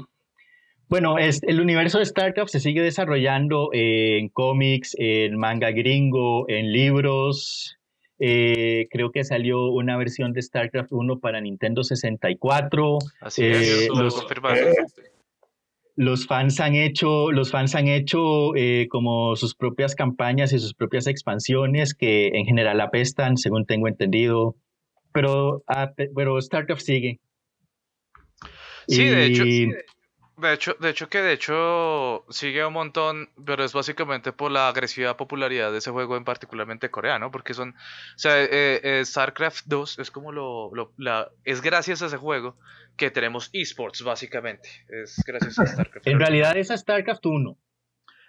Bueno, es, el universo de StarCraft se sigue desarrollando en cómics, en manga gringo, en libros. Eh, creo que salió una versión de StarCraft 1 para Nintendo 64. Así eh, es, lo los-. Los fans han hecho, los fans han hecho eh, como sus propias campañas y sus propias expansiones que en general apestan, según tengo entendido. Pero, ah, pe- pero StarCraft sigue. Sí, de hecho, De hecho, de hecho que de hecho sigue un montón, pero es básicamente por la agresiva popularidad de ese juego en particularmente coreano, porque son, o sea, eh, eh, StarCraft 2 es como lo, lo- la, es gracias a ese juego que tenemos esports básicamente, es gracias a StarCraft. En realidad es a StarCraft 1.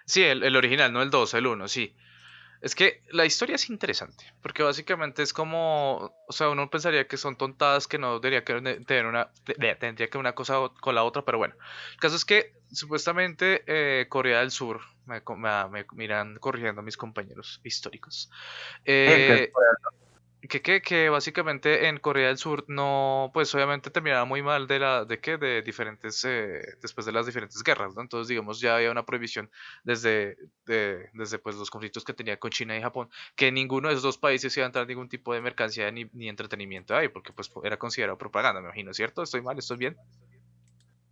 Sí, el, el original, no el 2, el 1, sí. Es que la historia es interesante, porque básicamente es como, o sea, uno pensaría que son tontadas que no debería que ne- tener una, tendría que una cosa con la otra, pero bueno. El caso es que supuestamente eh, Corea del Sur, me, me, me miran corrigiendo mis compañeros históricos, eh, que, que, que básicamente en Corea del Sur no, pues obviamente terminaba muy mal de la, de qué, de diferentes, eh, después de las diferentes guerras, ¿no? Entonces, digamos, ya había una prohibición desde, de- desde pues los conflictos que tenía con China y Japón, que ninguno de esos dos países iba a entrar ningún tipo de mercancía ni, ni entretenimiento ahí, porque pues era considerado propaganda, me imagino, ¿cierto? ¿Estoy mal? ¿Estoy bien?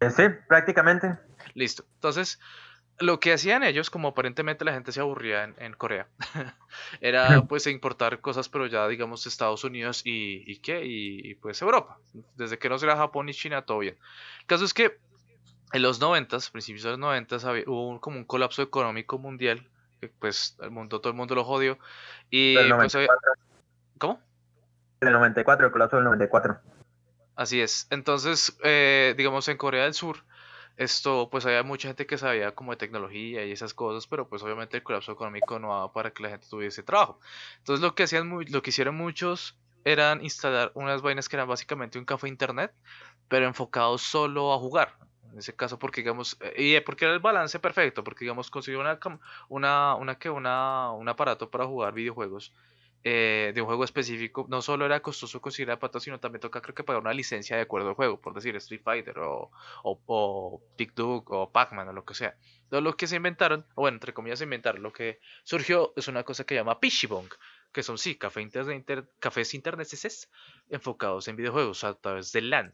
Eh, Sí, prácticamente. Listo. Entonces, lo que hacían ellos, como aparentemente la gente se aburría en, en Corea, era pues importar cosas, pero ya digamos Estados Unidos y, y qué, y, y, pues Europa. Desde que no será Japón y China, todo bien. El caso es que en los 90, principios de los 90, había, hubo un- como un colapso económico mundial, que pues el mundo, todo el mundo lo jodió. Y Del pues había- 94, ¿Cómo? del 94, el colapso del 94. Así es. Entonces, eh, digamos, en Corea del Sur, esto, pues había mucha gente que sabía como de tecnología y esas cosas, pero pues obviamente el colapso económico no daba para que la gente tuviese trabajo. Entonces, lo que hacían, lo que hicieron muchos eran instalar unas vainas que eran básicamente un café internet, pero enfocado solo a jugar. En ese caso, porque digamos, eh, y porque era el balance perfecto, porque digamos, consiguió una, una, una, que una, un aparato para jugar videojuegos eh, de un juego específico, no solo era costoso conseguir el aparato, sino también toca creo que pagar una licencia de acuerdo al juego, por decir Street Fighter o, o, o o Pac-Man o lo que sea. Todo lo que se inventaron, o bueno, entre comillas se inventaron, lo que surgió es una cosa que se llama Pishibong, que son sí, café internet, cafés internet enfocados en videojuegos a través de LAN.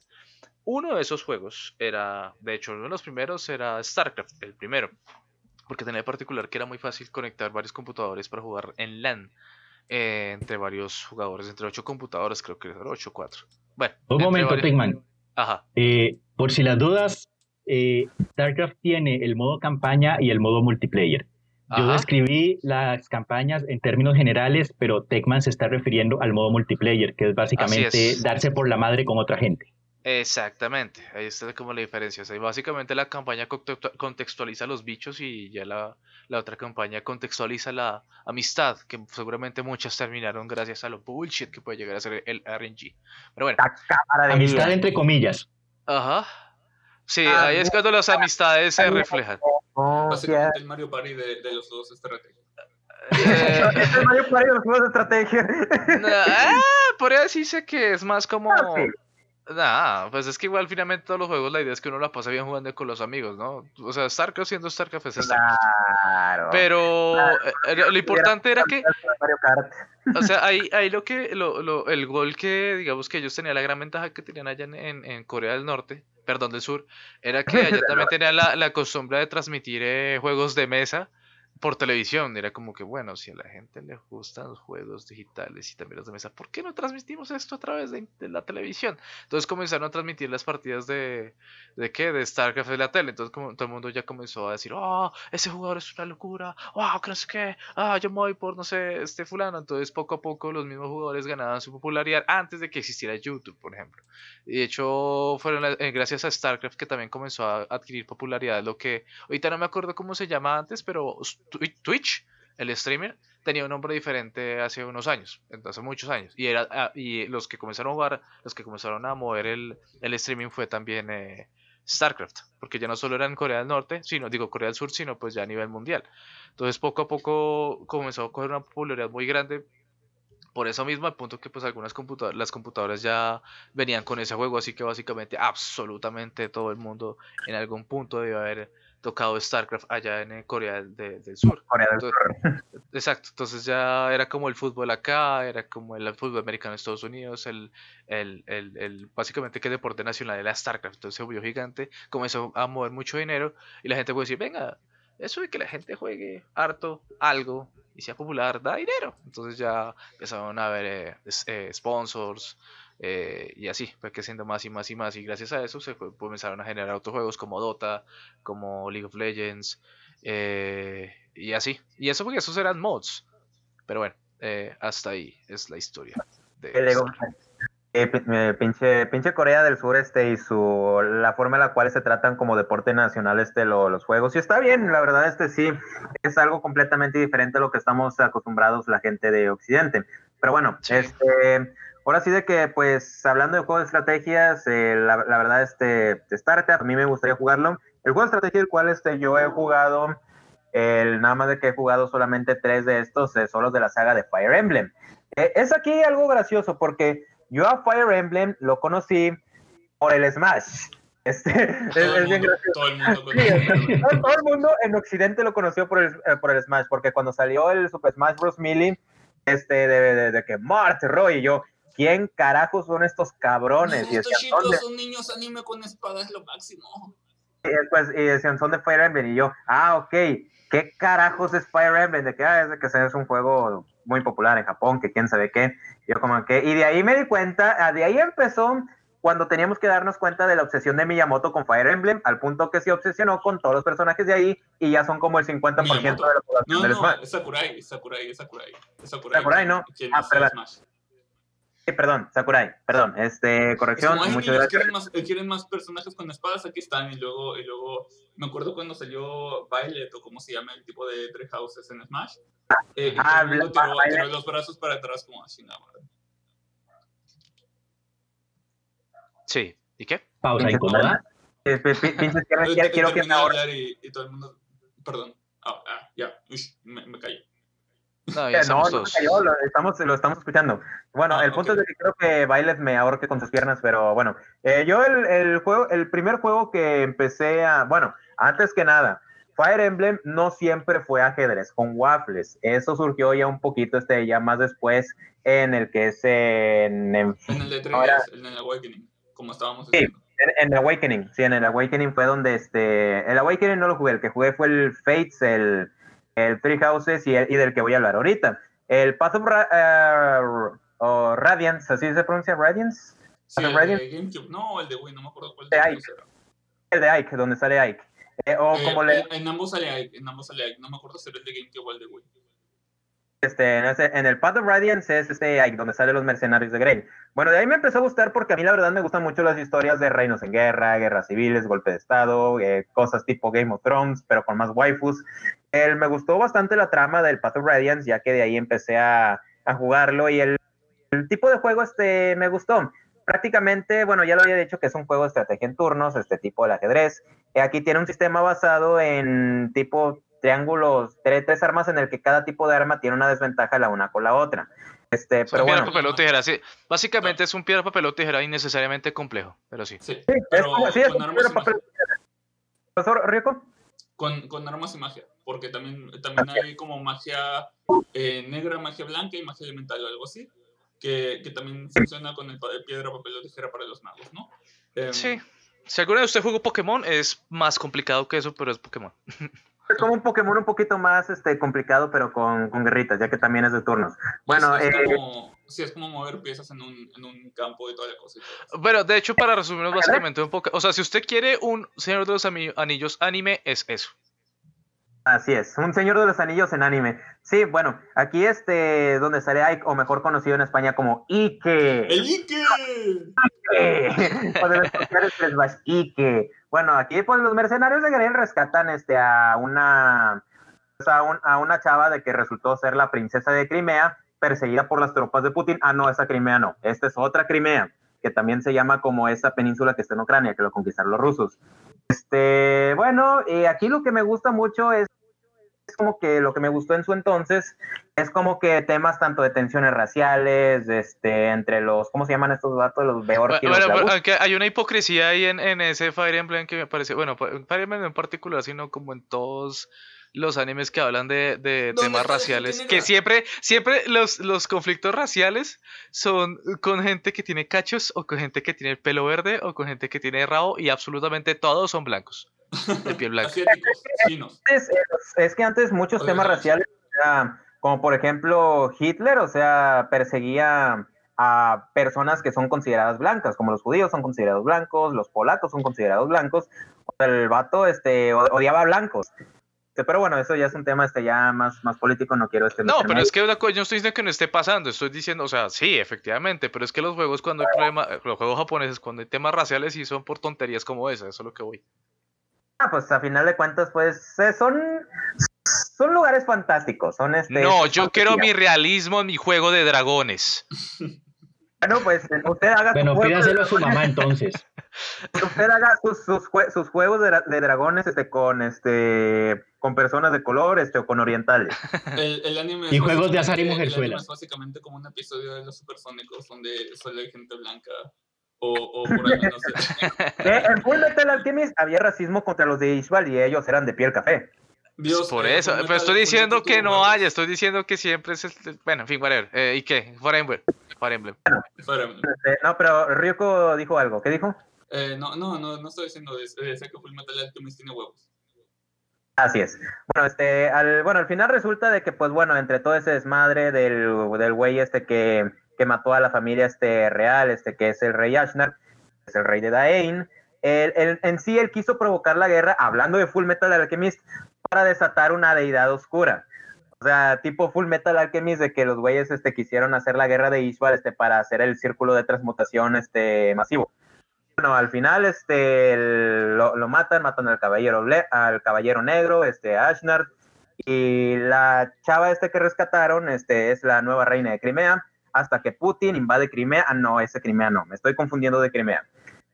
Uno de esos juegos era, de hecho, uno de los primeros era StarCraft, el primero, porque tenía en particular que era muy fácil conectar varios computadores para jugar en LAN. Eh, entre varios jugadores, entre ocho computadores, creo que era 8 o 4. Bueno, un momento, varios... Ajá. Eh, por si las dudas, eh, StarCraft tiene el modo campaña y el modo multiplayer. Yo describí las campañas en términos generales, pero Techman se está refiriendo al modo multiplayer, que es básicamente darse por la madre con otra gente. Exactamente, ahí está como la diferencia. O básicamente la campaña contextualiza los bichos y ya la, otra campaña contextualiza la amistad, que seguramente muchas terminaron gracias a lo bullshit que puede llegar a ser el RNG. Pero bueno. Amistad entre comillas. Ajá. Sí, ah, ahí es cuando las amistades se reflejan. Básicamente el Mario Party de, los juegos de estrategia. Eh, es el Mario Party de los juegos de estrategia. ah, podría decirse que es más como. Ah, Nah, pues es que igual finalmente todos los juegos la idea es que uno la pasa bien jugando con los amigos, ¿no? O sea, StarCraft siendo StarCraft es StarCraft. Claro. Pero eh, lo importante era que... O sea, ahí, ahí lo que, lo, lo, el gol que, digamos que ellos tenían, la gran ventaja que tenían allá en, en, Corea del Norte, perdón, del Sur, era que allá también tenían la, la costumbre de transmitir eh, juegos de mesa por televisión. Era como que, bueno, si a la gente le gustan los juegos digitales y también los de mesa, ¿por qué no transmitimos esto a través de, la televisión? Entonces comenzaron a transmitir las partidas de, ¿de qué? De StarCraft de la tele. Entonces como, todo el mundo ya comenzó a decir, oh, ese jugador es una locura, oh, que no sé qué, ah, yo me voy por, no sé, este fulano. Entonces poco a poco los mismos jugadores ganaban su popularidad antes de que existiera YouTube, por ejemplo. Y de hecho, fueron eh, gracias a StarCraft que también comenzó a adquirir popularidad, lo que ahorita no me acuerdo cómo se llama antes, pero Twitch, el streamer, tenía un nombre diferente hace unos años, hace muchos años. Y, era, ah, y los que comenzaron a jugar, los que comenzaron a mover el, el streaming fue también eh, StarCraft, porque ya no solo era en Corea del Norte, sino, digo Corea del Sur, sino pues ya a nivel mundial. Entonces poco a poco comenzó a coger una popularidad muy grande. Por eso mismo, al punto que pues algunas computadoras, las computadoras ya venían con ese juego, así que básicamente absolutamente todo el mundo en algún punto debe haber tocado StarCraft allá en eh, Corea del Sur. Corea del Sur. Exacto, entonces ya era como el fútbol acá, era como el fútbol americano en Estados Unidos, el, el, el, el básicamente que el deporte nacional era StarCraft, entonces se volvió gigante, comenzó a mover mucho dinero y la gente puede decir, venga, eso de que la gente juegue harto algo y sea popular da dinero. Entonces ya empezaron a haber eh, eh, sponsors, eh, y así fue creciendo más y más y más. Y gracias a eso se comenzaron a generar otros juegos como Dota, como League of Legends, eh, y así. Y eso porque esos eran mods. Pero bueno, eh, hasta ahí es la historia. De pinche, pinche Corea del Sur este y su la forma en la cual se tratan como deporte nacional este los juegos y está bien la verdad este sí es algo completamente diferente a lo que estamos acostumbrados la gente de Occidente pero bueno este Ahora sí de que, pues, hablando de juegos de estrategias, eh, la, verdad, este, Startup, a mí me gustaría jugarlo. El juego de estrategia, el cual este, yo he jugado, el, nada más de que he jugado solamente tres de estos, eh, son los de la saga de Fire Emblem. Eh, es aquí algo gracioso, porque yo a Fire Emblem lo conocí por el Smash. Este, todo, es, el mundo, todo, el mundo, todo, el mundo en Occidente lo conoció por el, por el Smash, porque cuando salió el Super Smash Bros. Melee, este, de, de, de que Marte, Roy y yo, ¿quién carajos son estos cabrones? y estos chicos son niños anime con espadas, lo máximo. Y, y decían, son de Fire Emblem. Y yo, ah, ok, ¿qué carajos es Fire Emblem? De que, ah, es de que es un juego muy popular en Japón, que quién sabe qué. Y yo como que, y de ahí me di cuenta, ah, de ahí empezó cuando teníamos que darnos cuenta de la obsesión de Miyamoto con Fire Emblem, al punto que se obsesionó con todos los personajes de ahí y ya son como el 50% de la población no, del no, Es Sakurai, es Sakurai, es Sakurai. Sakurai, Sakurai ¿no? Ah, perdón, Sakurai, perdón, este, corrección, muchas gracias. Quieren más, eh, quieren más, personajes con espadas, aquí están, y luego, y luego, me acuerdo cuando salió Violet, o como se llama el tipo de Three Houses en Smash, eh, ah, tiró, tiró, los brazos para atrás como así, nada Sí, ¿y qué? Pausa incómoda. Eh, pi- pi- Pinches piernas, Yo quiero, que hablar y, y todo el mundo. Perdón. Ah, ah, ya. Uy, me, me callo. No, Eh, ya No, estamos no, cayó, lo estamos, lo estamos escuchando. Bueno, Ah, el punto ok. es de que creo que Bailes me ahorque con sus piernas, pero bueno, eh, yo el, el juego, el primer juego que empecé a, bueno, antes que nada, Fire Emblem no siempre fue ajedrez con waffles. Eso surgió ya un poquito, este, ya más después en el que es en, en, En el de 3 Ahora- en el Awakening, como estábamos Sí. diciendo. en Awakening. Sí, en el Awakening fue donde este, el Awakening no lo jugué, el que jugué fue el Fates, el, el Three Houses y, el- y del que voy a hablar ahorita. El Path of Ra- o Radiance, ¿así se pronuncia Radiance? Sí, el Radiant? de GameCube. No, el de Wii, no me acuerdo cuál De de Ike. El de Ike, donde sale Ike. Eh, o Eh, como le, en, en ambos sale Ike, en ambos sale Ike. No me acuerdo si era el de GameCube o el de Wii. Este, en, el Path of Radiance es este Ike, donde salen los mercenarios de Grey. Bueno, de ahí me empezó a gustar porque a mí la verdad me gustan mucho las historias de reinos en guerra, guerras civiles, golpe de estado, eh, cosas tipo Game of Thrones, pero con más waifus. El, me gustó bastante la trama del Path of Radiance, ya que de ahí empecé a, a jugarlo y el, el tipo de juego este me gustó. Prácticamente, bueno, ya lo había dicho que es un juego de estrategia en turnos, este tipo del ajedrez. Eh, aquí tiene un sistema basado en tipo triángulos, tres, tres armas en el que cada tipo de arma tiene una desventaja la una con la otra. Este, pero piedra, bueno, papel o tijera, sí. Básicamente es un piedra, papel o tijera innecesariamente complejo, pero sí. Sí, sí, es pero como, sí, es armas y papel. magia. ¿Profesor Rico? Con, con armas y magia. Porque también, también hay como magia eh, negra, magia blanca y magia elemental o algo así. Que, que también funciona con el, piedra, papel o tijera para los magos, ¿no? Em, Sí. Si alguna de ustedes jugó Pokémon, es más complicado que eso, pero es Pokémon. Es como un Pokémon un poquito más este, complicado, pero con, con guerritas, ya que también es de turnos. Bueno, es, es eh, como, sí, es como mover piezas en un, en un campo y toda la cosa. Bueno, de hecho, para resumirnos básicamente un poco, o sea, si usted quiere un Señor de los Anillos anime, es eso. Así es, un señor de los anillos en anime. Sí, bueno, aquí este, donde sale Ike, o mejor conocido en España como Ike. ¡El Ike! Ike. Ike. Bueno, aquí pues los mercenarios de Grey rescatan este, a una a, un- a una chava de que resultó ser la princesa de Crimea, perseguida por las tropas de Putin. Ah, no, esa Crimea no. Esta es otra Crimea, que también se llama como esa península que está en Ucrania, que lo conquistaron los rusos. Este, bueno, y aquí lo que me gusta mucho es como que lo que me gustó en su entonces es como que temas tanto de tensiones raciales, este, entre los, ¿cómo se llaman estos vatos? Los Beork y Bueno, los bueno, Lagus. aunque hay una hipocresía ahí en, en ese Fire Emblem que me parece, bueno, Fire Emblem en particular, sino como en todos los animes que hablan de, de ¿Dónde temas raciales, que siempre, siempre los, los conflictos raciales son con gente que tiene cachos, o con gente que tiene el pelo verde, o con gente que tiene rabo, y absolutamente todos son blancos, de piel blanca. Es que antes muchos Oye, temas raciales, como por ejemplo Hitler, o sea, perseguía a personas que son consideradas blancas, como los judíos son considerados blancos, los polacos son considerados blancos, o sea, el vato este, odiaba a blancos. Este, Pero bueno, eso ya es un tema este, ya más, más político, no quiero este No, pero ahí. es que yo no estoy diciendo que no esté pasando, estoy diciendo, o sea, sí, efectivamente, pero es que los juegos cuando hay problema, los juegos japoneses cuando hay temas raciales sí son por tonterías como esa, eso es lo que voy. Ah, pues a final de cuentas, pues eh, son, son lugares fantásticos, son este... No, yo quiero mi realismo en mi juego de dragones. Bueno, pues usted haga su Bueno, juego de pídaselo a su mamá entonces. usted haga sus, sus, jue- sus juegos de dragones este, con este con personas de color este, o con orientales. El, el anime Y juegos de azar y mujerzuelas. es básicamente como un episodio de los supersónicos donde solo hay gente blanca o, o por ahí, no sé. Que en Full Metal Alchemist había racismo contra los de Ishbal y ellos eran de piel café. Dios, por eh, eso, pero estoy diciendo que no haya, estoy diciendo que siempre es el, bueno, en fin, whatever. Eh, ¿Y qué? Fire Emblem. Fire Emblem. Espérame. Este, no, pero Ryuko dijo algo. ¿Qué dijo? Eh, no, no, no, no estoy diciendo eso. Eh, sé que Fullmetal Alchemist tiene huevos. Así es. Bueno, este, al, bueno, al final resulta de que, pues bueno, entre todo ese desmadre del, del güey este que, que mató a la familia este real, este que es el rey Ashnar, es el rey de Daein, él- él- en sí él quiso provocar la guerra, hablando de Full Metal Alchemist, para desatar una deidad oscura. O sea, tipo Full Metal Alchemist de que los güeyes este, quisieron hacer la guerra de Ishbal este, para hacer el círculo de transmutación este, masivo. Bueno, al final este, el- lo, lo matan, matan al caballero, al caballero negro, este, Ashnard, y la chava este que rescataron este, es la nueva reina de Crimea, hasta que Putin invade Crimea. Ah, no, ese Crimea no, me estoy confundiendo de Crimea.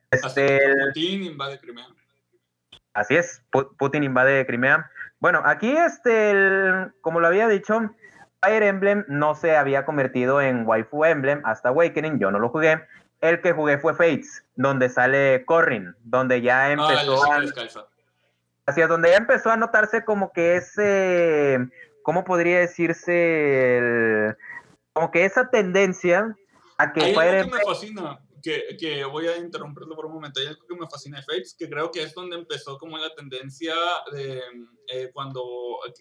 Hasta Este, que el- Putin invade Crimea. Así es, Putin invade Crimea. Bueno, aquí, este, como lo había dicho, Fire Emblem no se había convertido en Waifu Emblem hasta Awakening, yo no lo jugué. El que jugué fue Fates, donde sale Corrin, donde ya empezó a... Así es, donde ya empezó a notarse como que ese, ¿cómo podría decirse? como que esa tendencia a que Fire Emblem... me fascina, que, que, voy a interrumpirlo por un momento. Hay algo que me fascina de Fates, que creo que es donde empezó como la tendencia de eh, cuando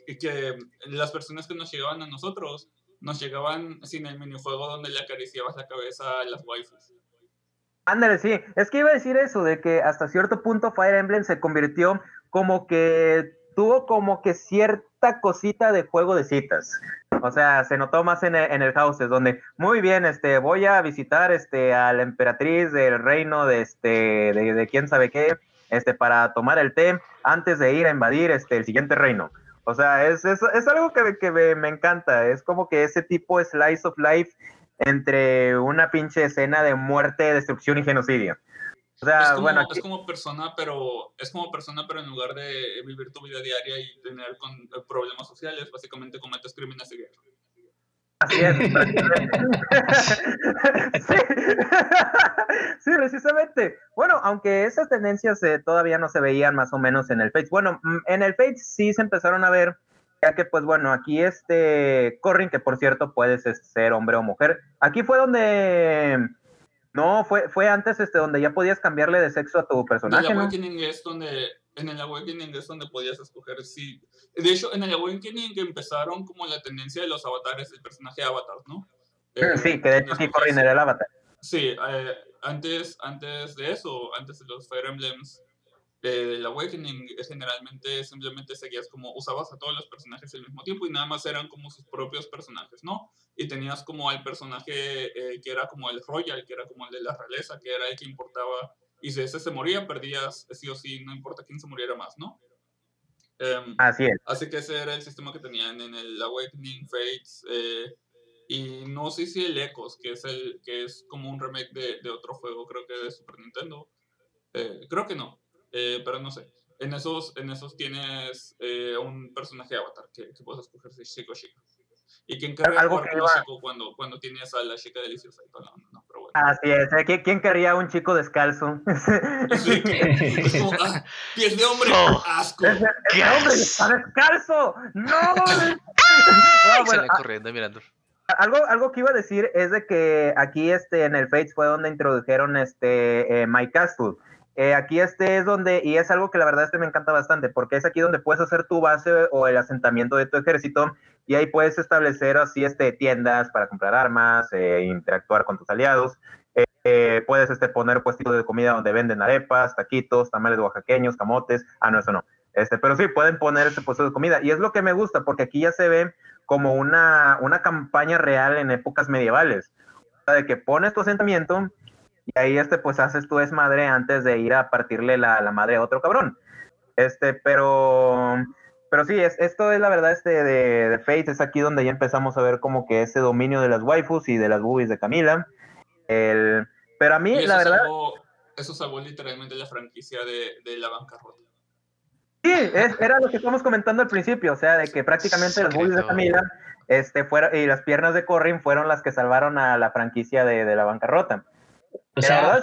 que, las personas que nos llegaban a nosotros nos llegaban sin el minijuego donde le acariciabas la cabeza a las waifus. Ándale, sí. Es que iba a decir eso, de que hasta cierto punto Fire Emblem se convirtió como que tuvo como que cierta cosita de juego de citas. O sea, se notó más en el, en el donde muy bien, este, voy a visitar este a la emperatriz del reino de este, de, quién sabe qué, este, para tomar el té antes de ir a invadir este el siguiente reino. O sea, es, es, es algo que, que me, me, encanta. Es como que ese tipo slice of life entre una pinche escena de muerte, destrucción y genocidio. O sea, es como, bueno, es como persona, pero es como persona, pero en lugar de vivir tu vida diaria y tener con, eh, problemas sociales, básicamente cometes crímenes de guerra. Así es. sí. sí. precisamente. Bueno, aunque esas tendencias eh, todavía no se veían más o menos en el Fates. Bueno, mm, en el Fates sí se empezaron a ver, ya que pues bueno, aquí este Corrin, que por cierto puedes ser hombre o mujer, aquí fue donde no, fue, fue antes este, donde ya podías cambiarle de sexo a tu personaje. En el Awakening es donde, en el Awakening es donde podías escoger sí. De hecho, en el Awakening empezaron como la tendencia de los avatares, del personaje avatar, ¿no? Eh, sí, que de hecho aquí Corrin era el avatar. Sí, eh, antes, antes de eso, antes de los Fire Emblems, del Awakening generalmente simplemente seguías como usabas a todos los personajes al mismo tiempo y nada más eran como sus propios personajes, ¿no? Y tenías como al personaje eh, que era como el Royal, que era como el de la realeza, que era el que importaba. Y si ese se moría, perdías sí o sí, no importa quién se muriera más, ¿no? Em, así es. Así que ese era el sistema que tenían en el Awakening Fates. Eh, y no sé si el Echoes, que es, el, que es como un remake de, de otro juego, creo que de Super Nintendo. Eh, creo que no. Eh, pero no sé. En esos, en esos tienes eh, un personaje avatar que, que puedes escoger si chico o chica. ¿Y quién querría Algo jugar que iba... chico cuando, cuando tienes a la chica deliciosa? No, no, no, pero bueno. Así es. ¿eh? ¿Quién querría un chico descalzo? Sí, es como, ah, pies de hombre, oh, asco. Ese, ese hombre está descalzo. ¡No! no bueno, ah, corriendo mirando. Algo, algo que iba a decir es de que aquí este, en el Fates fue donde introdujeron este, eh, My Castle eh, aquí este es donde, y es algo que la verdad este me encanta bastante, porque es aquí donde puedes hacer tu base o el asentamiento de tu ejército y ahí puedes establecer así este, tiendas para comprar armas, eh, interactuar con tus aliados. Eh, puedes este, poner puestitos de comida donde venden arepas, taquitos, tamales oaxaqueños, camotes. Ah, no, eso no. Este, pero sí, pueden poner ese puesto de comida. Y es lo que me gusta, porque aquí ya se ve como una, una campaña real en épocas medievales. de que pones tu asentamiento y ahí este pues haces tu desmadre antes de ir a partirle la, la madre a otro cabrón. Este, pero pero sí, es, esto es la verdad este de, de Fate, es aquí donde ya empezamos a ver como que ese dominio de las waifus y de las boobies de Camila. El, pero a mí, la verdad... eso salvó literalmente la franquicia de, de la bancarrota. Sí, es, era lo que estamos comentando al principio, o sea, de que prácticamente las boobies de Camila este, fueron, y las piernas de Corrin fueron las que salvaron a la franquicia de, de la bancarrota. O sea,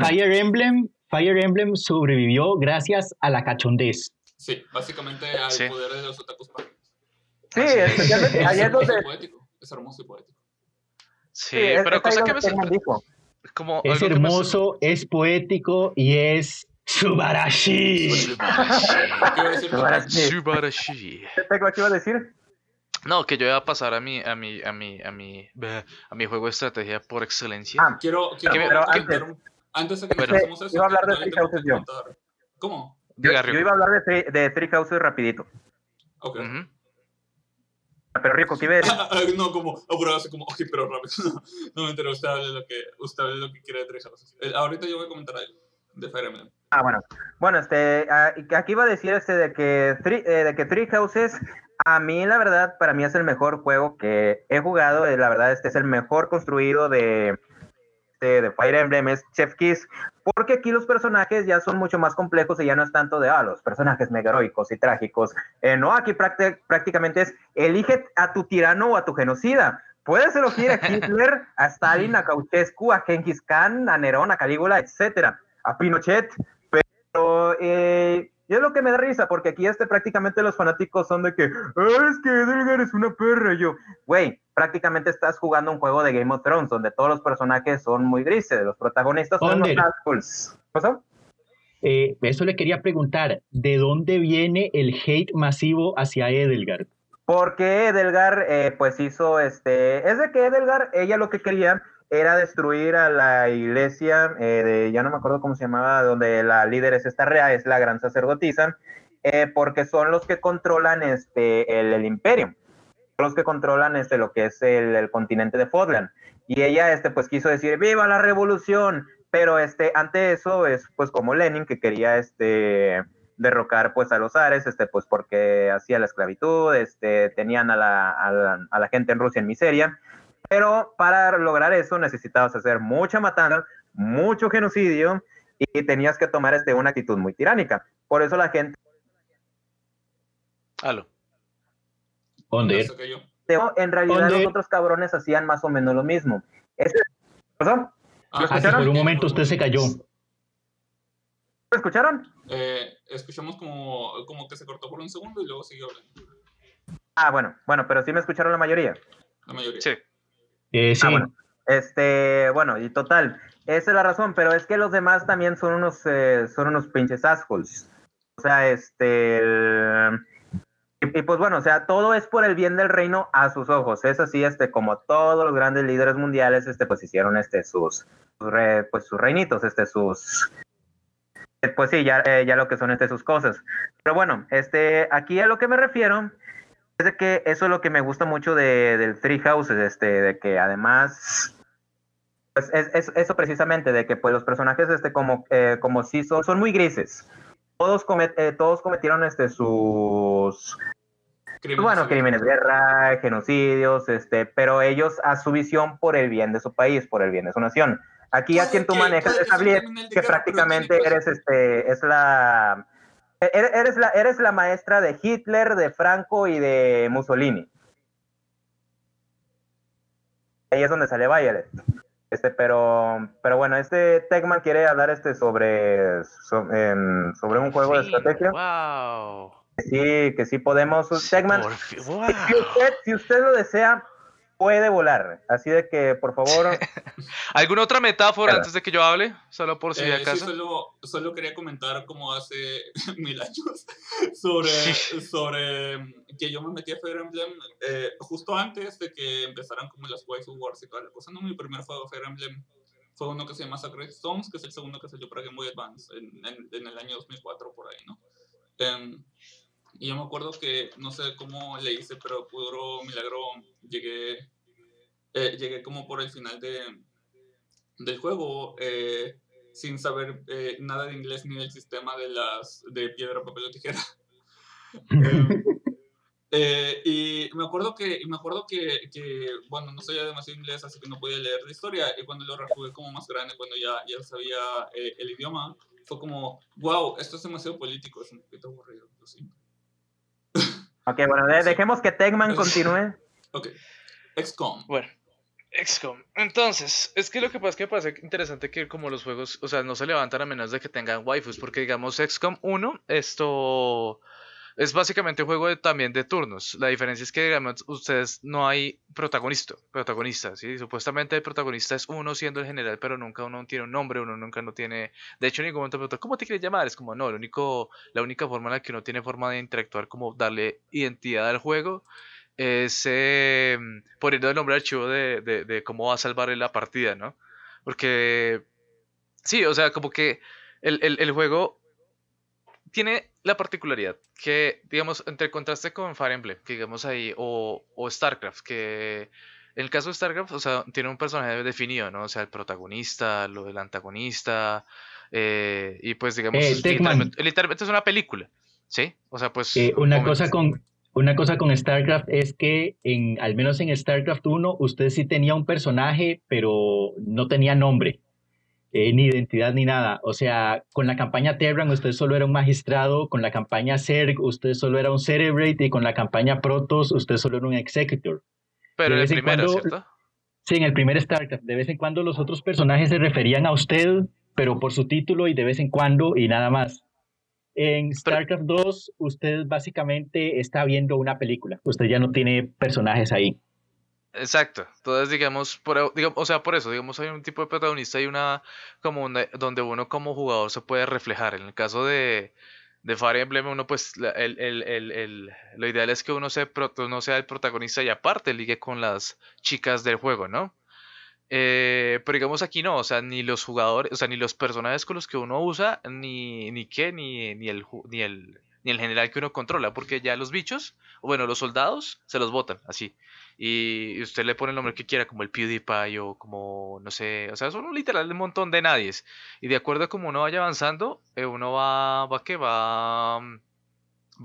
Fire Emblem, Fire Emblem sobrevivió gracias a la cachondez. Sí, básicamente al poder de los otakus Sí, especialmente ahí es donde... Es hermoso y poético. Sí, pero cosa que me sorprende. Como es hermoso, es poético y es Subarashi. Subarashi. Subarashi. ¿Qué iba a decir? No, que yo iba a pasar a mi, a mi, a mi, a mi, a mi juego de estrategia por excelencia. Ah, quiero, quiero pero antes, antes de que bueno, empecemos eso, iba a hablar de Three Houses yo. ¿Cómo? Yo, yo, iba a hablar de, de Three Houses rapidito. Ok. Uh -huh. Pero Rico, ¿qué ves? no, como, oh, así como, ok, pero rápido. no me entero, usted hable lo que, usted hable lo que quiere de Three Houses. El, ahorita yo voy a comentar algo de Fire Emblem. Ah, bueno. Bueno, este, aquí iba a decir este de que, three, eh, de que Three Houses a mí, la verdad, para mí es el mejor juego que he jugado. La verdad, este es el mejor construido de, de Fire Emblem es Chef Kiss, porque aquí los personajes ya son mucho más complejos y ya no es tanto de, ah, los personajes mega heroicos y trágicos. Eh, no, aquí prácticamente es, elige a tu tirano o a tu genocida. Puedes elegir a Hitler, a Stalin, a Ceausescu, a Genghis Khan, a Nerón, a Calígula, etcétera, a Pinochet, pero eh, y es lo que me da risa, porque aquí este prácticamente los fanáticos son de que, es que Edelgar es una perra. yo, güey, prácticamente estás jugando un juego de Game of Thrones, donde todos los personajes son muy grises, los protagonistas son los assholes. ¿Pasó? Eh, eso le quería preguntar, ¿de dónde viene el hate masivo hacia Edelgar? Porque Edelgar, eh, pues hizo este, es de que Edelgar, ella lo que quería era destruir a la iglesia, eh, ya no me acuerdo cómo se llamaba, donde la líder es esta rea, es la gran sacerdotisa, eh, porque son los que controlan este, el, imperio, los que controlan este, lo que es el, continente de Fodland. Y ella este, pues quiso decir, viva la revolución, pero este, ante eso es pues como Lenin que quería este, derrocar pues a los Ares, este, pues porque hacía la esclavitud, este, tenían a la, a la gente en Rusia en miseria, pero para lograr eso necesitabas hacer mucha matanza, mucho genocidio y tenías que tomar este, una actitud muy tiránica. Por eso la gente... Halo. ¿Dónde? En realidad los otros cabrones hacían más o menos lo mismo. ¿Qué pasó? Ah, por un momento usted se cayó. ¿Me escucharon? Eh, escuchamos como, como que se cortó por un segundo y luego siguió hablando. Ah, bueno, bueno, pero sí me escucharon la mayoría. La mayoría. Sí. Eh, sí. Ah, bueno. Este, bueno, y total, esa es la razón, pero es que los demás también son unos, eh, son unos pinches assholes. O sea, este, y, pues bueno, o sea, todo es por el bien del reino a sus ojos. Es así, este, como todos los grandes líderes mundiales, este, pues hicieron, este, sus, pues sus reinitos, este, sus, pues sí, ya, eh, ya lo que son, este, sus cosas. Pero bueno, este, aquí a lo que me refiero es que eso es lo que me gusta mucho de, del Three Houses, este, de que además, pues es, eso precisamente, de que pues los personajes, este, como, eh, como si son, son muy grises. Todos, eh, todos cometieron este, sus crímenes, bueno, crímenes de guerra, genocidios, este, pero ellos a su visión por el bien de su país, por el bien de su nación. Aquí a quien tú manejas es que prácticamente eres este, es la eres la, eres la maestra de Hitler, de Franco y de Mussolini. Ahí es donde sale Violet. Este, pero, pero bueno, este Tegman quiere hablar este sobre, sobre, un juego de estrategia. Wow. Sí, que sí podemos. Tegman, si, usted, si usted lo desea, puede volar. Así de que, por favor. ¿Alguna otra metáfora antes de que yo hable? Solo por si eh, acaso. Sí, solo, solo, quería comentar como hace mil años sobre, sobre que yo me metí a Fire Emblem eh, justo antes de que empezaran como las Waifu Wars y toda la cosa. No, mi primer juego Fire Emblem fue uno que se llama Sacred Stones, que es el segundo que salió para Game Boy Advance en, en, el año 2004 por ahí, ¿no? Um, y yo me acuerdo que, no sé cómo le hice, pero puro milagro llegué, eh, llegué como por el final de, del juego eh, sin saber eh, nada de inglés ni del sistema de las de piedra, papel o tijera. y me acuerdo que, me acuerdo que, que, bueno, no sabía demasiado inglés, así que no podía leer la historia. Y cuando lo rejugué como más grande, cuando ya, ya sabía el idioma, fue como, wow, esto es demasiado político, es un poquito aburrido, lo siento. Ok, bueno, dejemos que Tegman continúe. Ok. XCOM. Bueno, XCOM. Entonces, es que lo que pasa es que me parece interesante que como los juegos, o sea, no se levantan a menos de que tengan waifus, porque digamos XCOM 1, esto es básicamente un juego también de turnos. La diferencia es que, digamos, ustedes no hay protagonista, protagonista, ¿sí? Supuestamente el protagonista es uno siendo el general, pero nunca uno tiene un nombre, uno nunca no tiene... De hecho, en ningún momento pregunta, ¿cómo te quieres llamar? Es como, no, único, la única forma en la que uno tiene forma de interactuar, como darle identidad al juego, es eh, poniendo el nombre al archivo de, de, cómo va a salvar la partida, ¿no? Porque... Sí, o sea, como que el, el juego tiene la particularidad que, digamos, entre el contraste con Fire Emblem, que digamos ahí, o, o, StarCraft, que en el caso de StarCraft, o sea, tiene un personaje definido, ¿no? O sea, el protagonista, lo del antagonista, eh, y pues, digamos, eh, literalmente, literalmente, es una película, ¿sí? O sea, pues... Eh, una cosa con... una cosa con StarCraft es que en, al menos en StarCraft 1 usted sí tenía un personaje, pero no tenía nombre, eh, ni identidad ni nada. O sea, con la campaña Terran usted solo era un magistrado, con la campaña Zerg usted solo era un Cerebrate y con la campaña Protoss usted solo era un Executor. Pero en el primero, cuando- ¿cierto? Sí, en el primer StarCraft, de vez en cuando los otros personajes se referían a usted, pero por su título y de vez en cuando y nada más. En StarCraft 2, usted básicamente está viendo una película. Usted ya no tiene personajes ahí. Exacto. Entonces, digamos, por, digamos, o sea, por eso, digamos, hay un tipo de protagonista y una como una- donde uno como jugador se puede reflejar. En el caso de, de Fire Emblem, uno pues la- el, el- el- lo ideal es que uno sea, pro- no sea el protagonista y aparte ligue con las chicas del juego, ¿no? Eh, pero digamos aquí no, o sea, ni los jugadores, o sea, ni los personajes con los que uno usa, ni, ni qué, ni, ni el, ni el, ni el general que uno controla, porque ya los bichos, o bueno, los soldados, se los botan, así. Y usted le pone el nombre que quiera, como el PewDiePie o como, no sé, o sea, son literal un montón de nadies. Y de acuerdo a como uno vaya avanzando, eh, uno va, va que va, mm,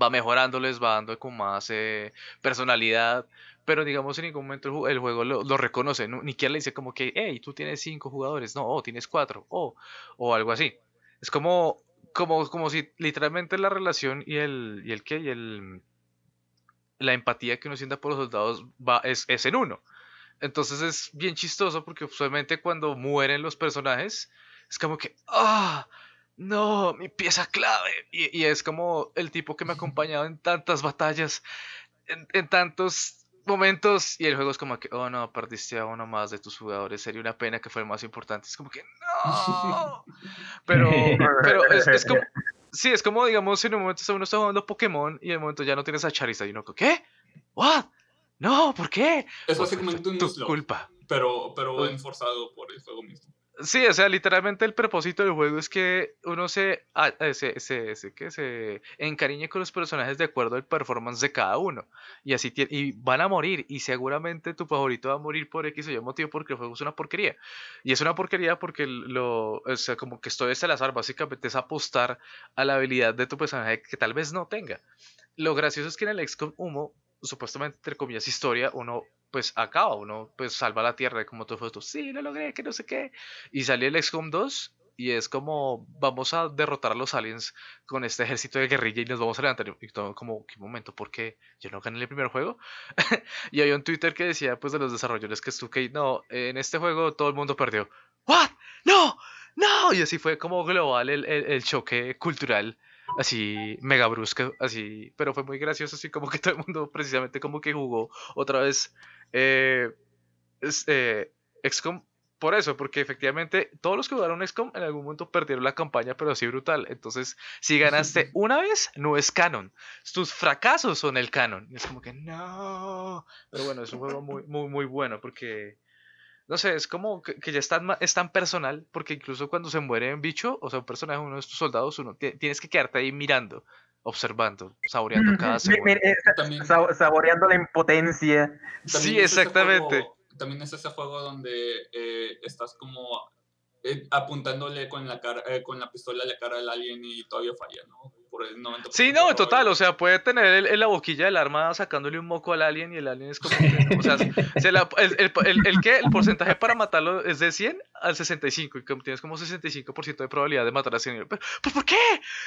va mejorándoles, va dando como más eh, personalidad. Pero digamos, en ningún momento el, ju- el juego lo, reconoce, ¿no? ni siquiera le dice como que, hey, tú tienes cinco jugadores, no, oh, tienes cuatro, oh, o algo así. Es como, como, como si literalmente la relación y el, y el qué, y el, la empatía que uno sienta por los soldados va, es, es en uno. Entonces es bien chistoso porque usualmente cuando mueren los personajes es como que, ah, no, mi pieza clave. Y, y es como el tipo que me ha acompañado en tantas batallas, en, en tantos momentos. Y el juego es como que, oh no, perdiste a uno más de tus jugadores. Sería una pena que fuera el más importante. Es como que, no. Pero, pero es, es como, sí, es como, digamos, en un momento uno está jugando Pokémon y en el momento ya no tienes a Charizard y uno, ¿qué? ¿What? No, ¿por qué? Es básicamente un tu slot, culpa. pero, pero enforzado por el juego mismo. Sí, o sea, literalmente el propósito del juego es que uno se, a- eh, se, se, se- que se encariñe con los personajes de acuerdo al performance de cada uno. Y así y van a morir. Y seguramente tu favorito va a morir por X o Y motivo porque el juego es una porquería. Y es una porquería porque lo, o sea, como que esto es al azar, básicamente es apostar a la habilidad de tu personaje que tal vez no tenga. Lo gracioso es que en el XCOM 1, supuestamente, entre comillas, historia, uno pues acaba, uno pues salva la tierra como todo fue esto, sí, lo logré, que no sé qué. Y salió el XCOM 2 y es como, vamos a derrotar a los aliens con este ejército de guerrilla y nos vamos a levantar. Y todo como, ¿qué momento? ¿Por qué? Yo no gané el primer juego. y había un Twitter que decía, pues de los desarrolladores que estuvo que no, en este juego todo el mundo perdió. ¿What? ¡No! ¡No! Y así fue como global el, el, el choque cultural así mega brusco, así, pero fue muy gracioso, así como que todo el mundo precisamente como que jugó otra vez eh, es- eh, XCOM por eso, porque efectivamente todos los que jugaron XCOM en algún momento perdieron la campaña, pero así brutal. Entonces, si ganaste una vez, no es canon. Tus fracasos son el canon. Y es como que no. Pero bueno, es un juego muy, muy, muy bueno porque no sé, es como que, que ya es tan, ma- es tan personal, porque incluso cuando se muere un bicho, o sea, un personaje, uno de estos soldados, uno ti- tienes que quedarte ahí mirando, observando, saboreando cada segundo. eh, También, saboreando la impotencia. Sí, es exactamente. juego- también es ese juego donde eh, estás como eh, apuntándole con la cara, eh, con la pistola a la cara al alien y todavía falla, ¿no? Por el 90% Sí, no, en total, probabilidad. o sea, puede tener el- en la boquilla del arma sacándole un moco al alien y el alien es como que, o sea, se la- el, el, el, el que el porcentaje para matarlo es de 100 al 65 y como tienes como 65% de probabilidad de matar a 100. Pero, ¿pero por qué?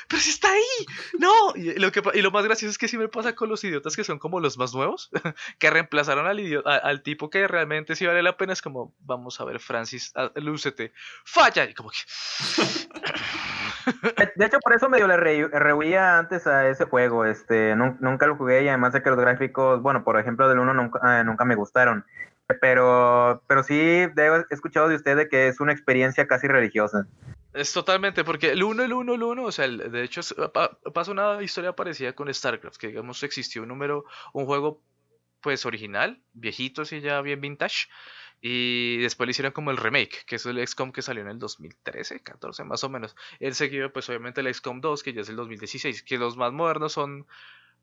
Pero si está ahí. No, y lo, que, y lo más gracioso es que sí me pasa con los idiotas que son como los más nuevos, que reemplazaron al, idiota, al tipo que realmente sí vale la pena, es como, vamos a ver, Francis, lúcete, falla, y como que... De- hecho, por eso medio le re- rehuía antes a ese juego. Este, nun- nunca lo jugué y además de que los gráficos, bueno, por ejemplo, del 1 nunca, eh, nunca me gustaron. Pero, pero sí he escuchado de usted de que es una experiencia casi religiosa. Es totalmente, porque el 1, el 1, el 1, o sea, el- de hecho es- pa- pasa una historia parecida con StarCraft, que digamos existió un número, un juego pues original, viejito, así ya bien vintage, y después le hicieron como el remake, que es el XCOM que salió en el 2013, 14 más o menos. El seguido pues obviamente el XCOM 2, que ya es el 2016, que los más modernos son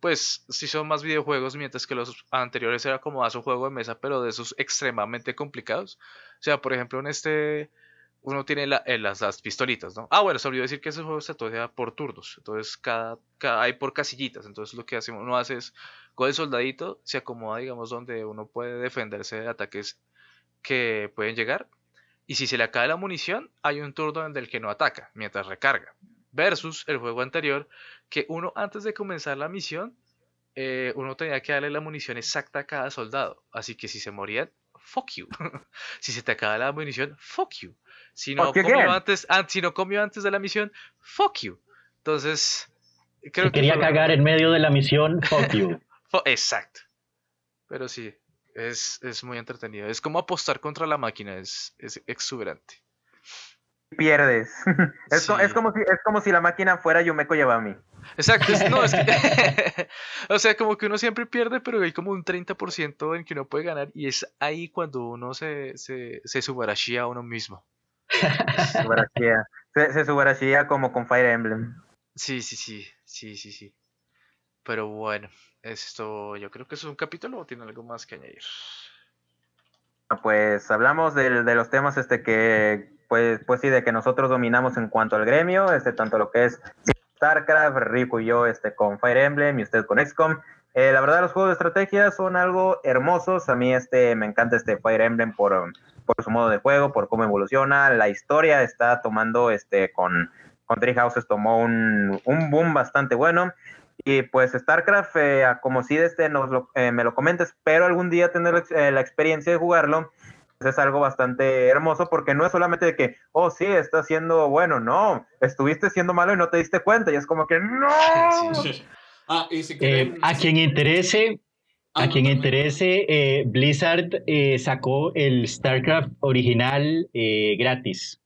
pues sí son más videojuegos, mientras que los anteriores era como más un juego de mesa, pero de esos extremadamente complicados. O sea, por ejemplo, en este uno tiene eh, las, pistolitas, ¿no? Ah, bueno, se olvidó decir que ese juego se toca por turnos. Entonces, cada, cada- hay por casillitas. Entonces, lo que hace, uno hace es Con el soldadito se acomoda, digamos, donde uno puede defenderse de ataques que pueden llegar. Y si se le acaba la munición, hay un turno en el que no ataca, mientras recarga. Versus el juego anterior, que uno antes de comenzar la misión, eh, uno tenía que darle la munición exacta a cada soldado. Así que si se morían, fuck you. si se te acaba la munición, fuck you. Si no, comió antes, si no comió antes de la misión, fuck you. Entonces, creo si quería cagar en medio de la misión, fuck you. Exacto. Pero sí, es, es, muy entretenido. Es como apostar contra la máquina, es, es exuberante. Pierdes. es, es, como si, es como si la máquina fuera Yumeko Yabami. Exacto, no, es que, o sea, como que uno siempre pierde, pero hay como un 30% en que uno puede ganar y es ahí cuando uno se, se, se a uno mismo. se, se subarashia como con Fire Emblem. Sí, sí, sí, sí, sí, sí. Pero bueno, esto yo creo que es un capítulo o tiene algo más que añadir. Pues hablamos de, de los temas este que pues, pues sí, de que nosotros dominamos en cuanto al gremio, este, tanto lo que es StarCraft, Rico y yo este, con Fire Emblem y usted con XCOM. Eh, la verdad, los juegos de estrategia son algo hermosos. A mí este, me encanta este Fire Emblem por, por su modo de juego, por cómo evoluciona. La historia está tomando, este, con, con Three Houses tomó un, un boom bastante bueno. Y pues StarCraft, eh, como si este nos eh, me lo comentes, pero algún día tener la experiencia de jugarlo, es algo bastante hermoso porque no es solamente de que, oh, sí, está siendo bueno, no, estuviste siendo malo y no te diste cuenta y es como que, no. Ah, eh, a quien interese, a ah, quien interese, eh, Blizzard eh, sacó el StarCraft original gratis.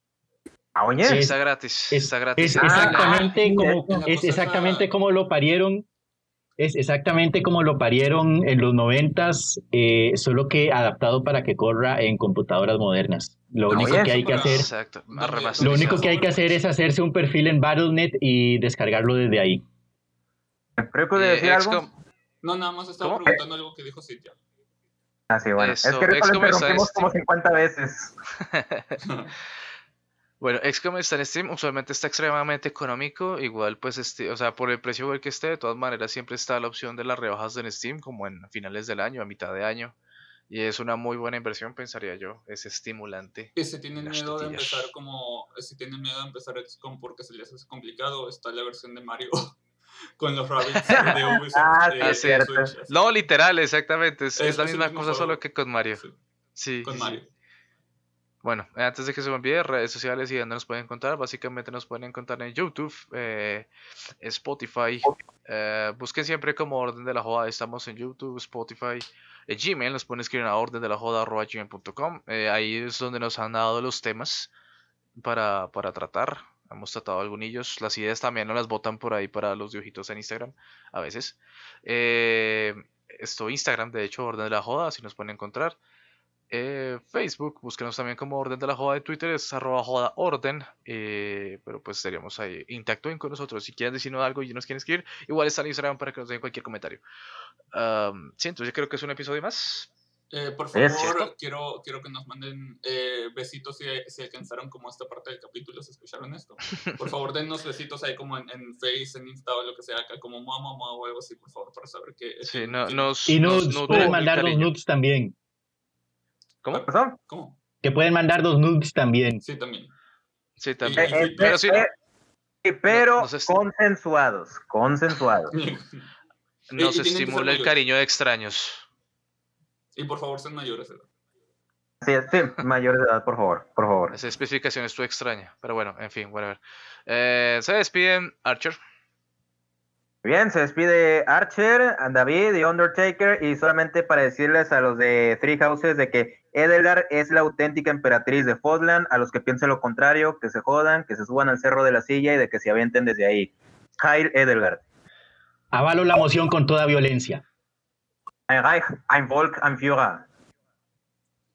Ah, oye, está gratis. está gratis. Es exactamente, como, es exactamente como lo parieron es exactamente como lo parieron en los noventas, eh, solo que adaptado para que corra en computadoras modernas. Lo único que hay que hacer, lo único que hay que hacer es hacerse un perfil en Battle.net y descargarlo desde ahí. Creo que decir eh, algo. No, nada más estaba preguntando algo que dijo Cintia. Ah, sí, bueno. es que lo interrumpimos como 50 veces. Bueno, XCOM está en Steam, usualmente está extremadamente económico, igual pues este, o sea, por el precio que esté, de todas maneras siempre está la opción de las rebajas en Steam, como en finales del año, a mitad de año, y es una muy buena inversión, pensaría yo, es estimulante. Y si tienen miedo de empezar como, si tienen miedo de empezar XCOM porque se les hace complicado, está la versión de Mario con los rabbits de Ubisoft. ah, sí, eh, no, literal, exactamente, es, la misma cosa, solo que con Mario. Sí, con Mario. Bueno, antes de que se me olvide, redes sociales y donde nos pueden encontrar. Básicamente nos pueden encontrar en YouTube, eh, Spotify. Eh, busquen siempre como Orden de la Joda. Estamos en YouTube, Spotify, eh, Gmail. Nos pueden escribir a orden de la joda gmail.com. ahí es donde nos han dado los temas para, para tratar. Hemos tratado algunos. Las ideas también nos las botan por ahí para los dibujitos en Instagram a veces. esto Instagram, de hecho, Orden de la Joda, así nos pueden encontrar. Eh, Facebook, búsquenos también como Orden de la Joda de Twitter, es arroba joda orden, eh, pero pues estaríamos ahí, interactúen con nosotros, si quieren decirnos algo y nos quieren escribir, igual está en Instagram para que nos den cualquier comentario. Um, sí, entonces creo que es un episodio más. Eh, por favor, quiero, quiero que nos manden besitos si, si, alcanzaron como esta parte del capítulo, si escucharon esto. Por favor, dennos besitos ahí como en, en Face, en Insta o lo que sea, acá como mamá, mamá o algo así, por favor, para saber que... Sí, no, nos, y nos, pueden mandar los nudes también. ¿Cómo? ¿Cómo? Que pueden mandar dos nudes también. Sí, también. Sí, también. pero sí, pero consensuados, consensuados. Nos estimula el cariño de extraños. Y por favor, sean mayores de edad. Sí, sí, mayores de edad, por favor, por favor. Esa especificación es tu extraña, pero bueno, en fin, whatever. Eh, se despiden, Archer. Bien, se despide Archer, David y Undertaker y solamente para decirles a los de Three Houses de que Edelgar es la auténtica emperatriz de Fodland, a los que piensen lo contrario, que se jodan, que se suban al cerro de la silla y de que se avienten desde ahí. Heil Edelgard. Avalo la moción con toda violencia. Ein Reich, ein Volk, ein Führer.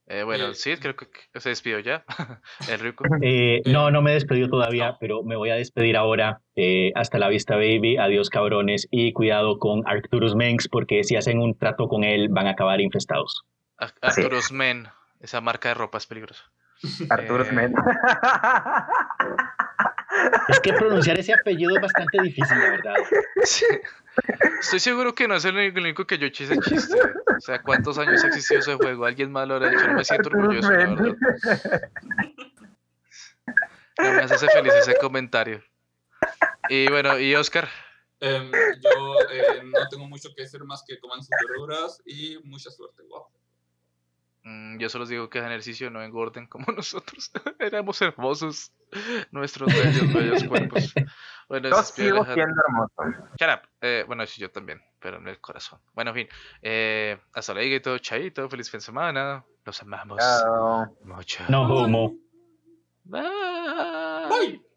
Eh, bueno, sí, creo que se despidió ya. El rico. Eh, no, no me despidió todavía, pero me voy a despedir ahora. Eh, hasta la vista, baby. Adiós, cabrones. Y cuidado con Arcturus Mengs, porque si hacen un trato con él, van a acabar infestados. Arcturus Men, esa marca de ropa es peligrosa. Arcturus Men. Es que pronunciar ese apellido es bastante difícil, la verdad. Sí. Estoy seguro que no es el único, el que yo eché ese chiste. O sea, ¿cuántos años ha existido ese juego? Alguien más lo habrá hecho. No me siento orgulloso, la verdad. No me hace feliz ese comentario. Y bueno, y Oscar. Em, yo eh, no tengo mucho que decir más que coman sus verduras y mucha suerte, guapo. Mm, Yo solo os digo que hagan ejercicio, no engorden como nosotros. Éramos hermosos. Nuestros bellos, bellos cuerpos. Bueno, Yo sigo Pierre siendo hermoso. Shut up. Eh, bueno, sí, yo también, pero en el corazón. Bueno, en fin. Eh, hasta luego, todo chaito. Feliz fin de semana. Los amamos Chao. mucho. No homo. Bye. Bye.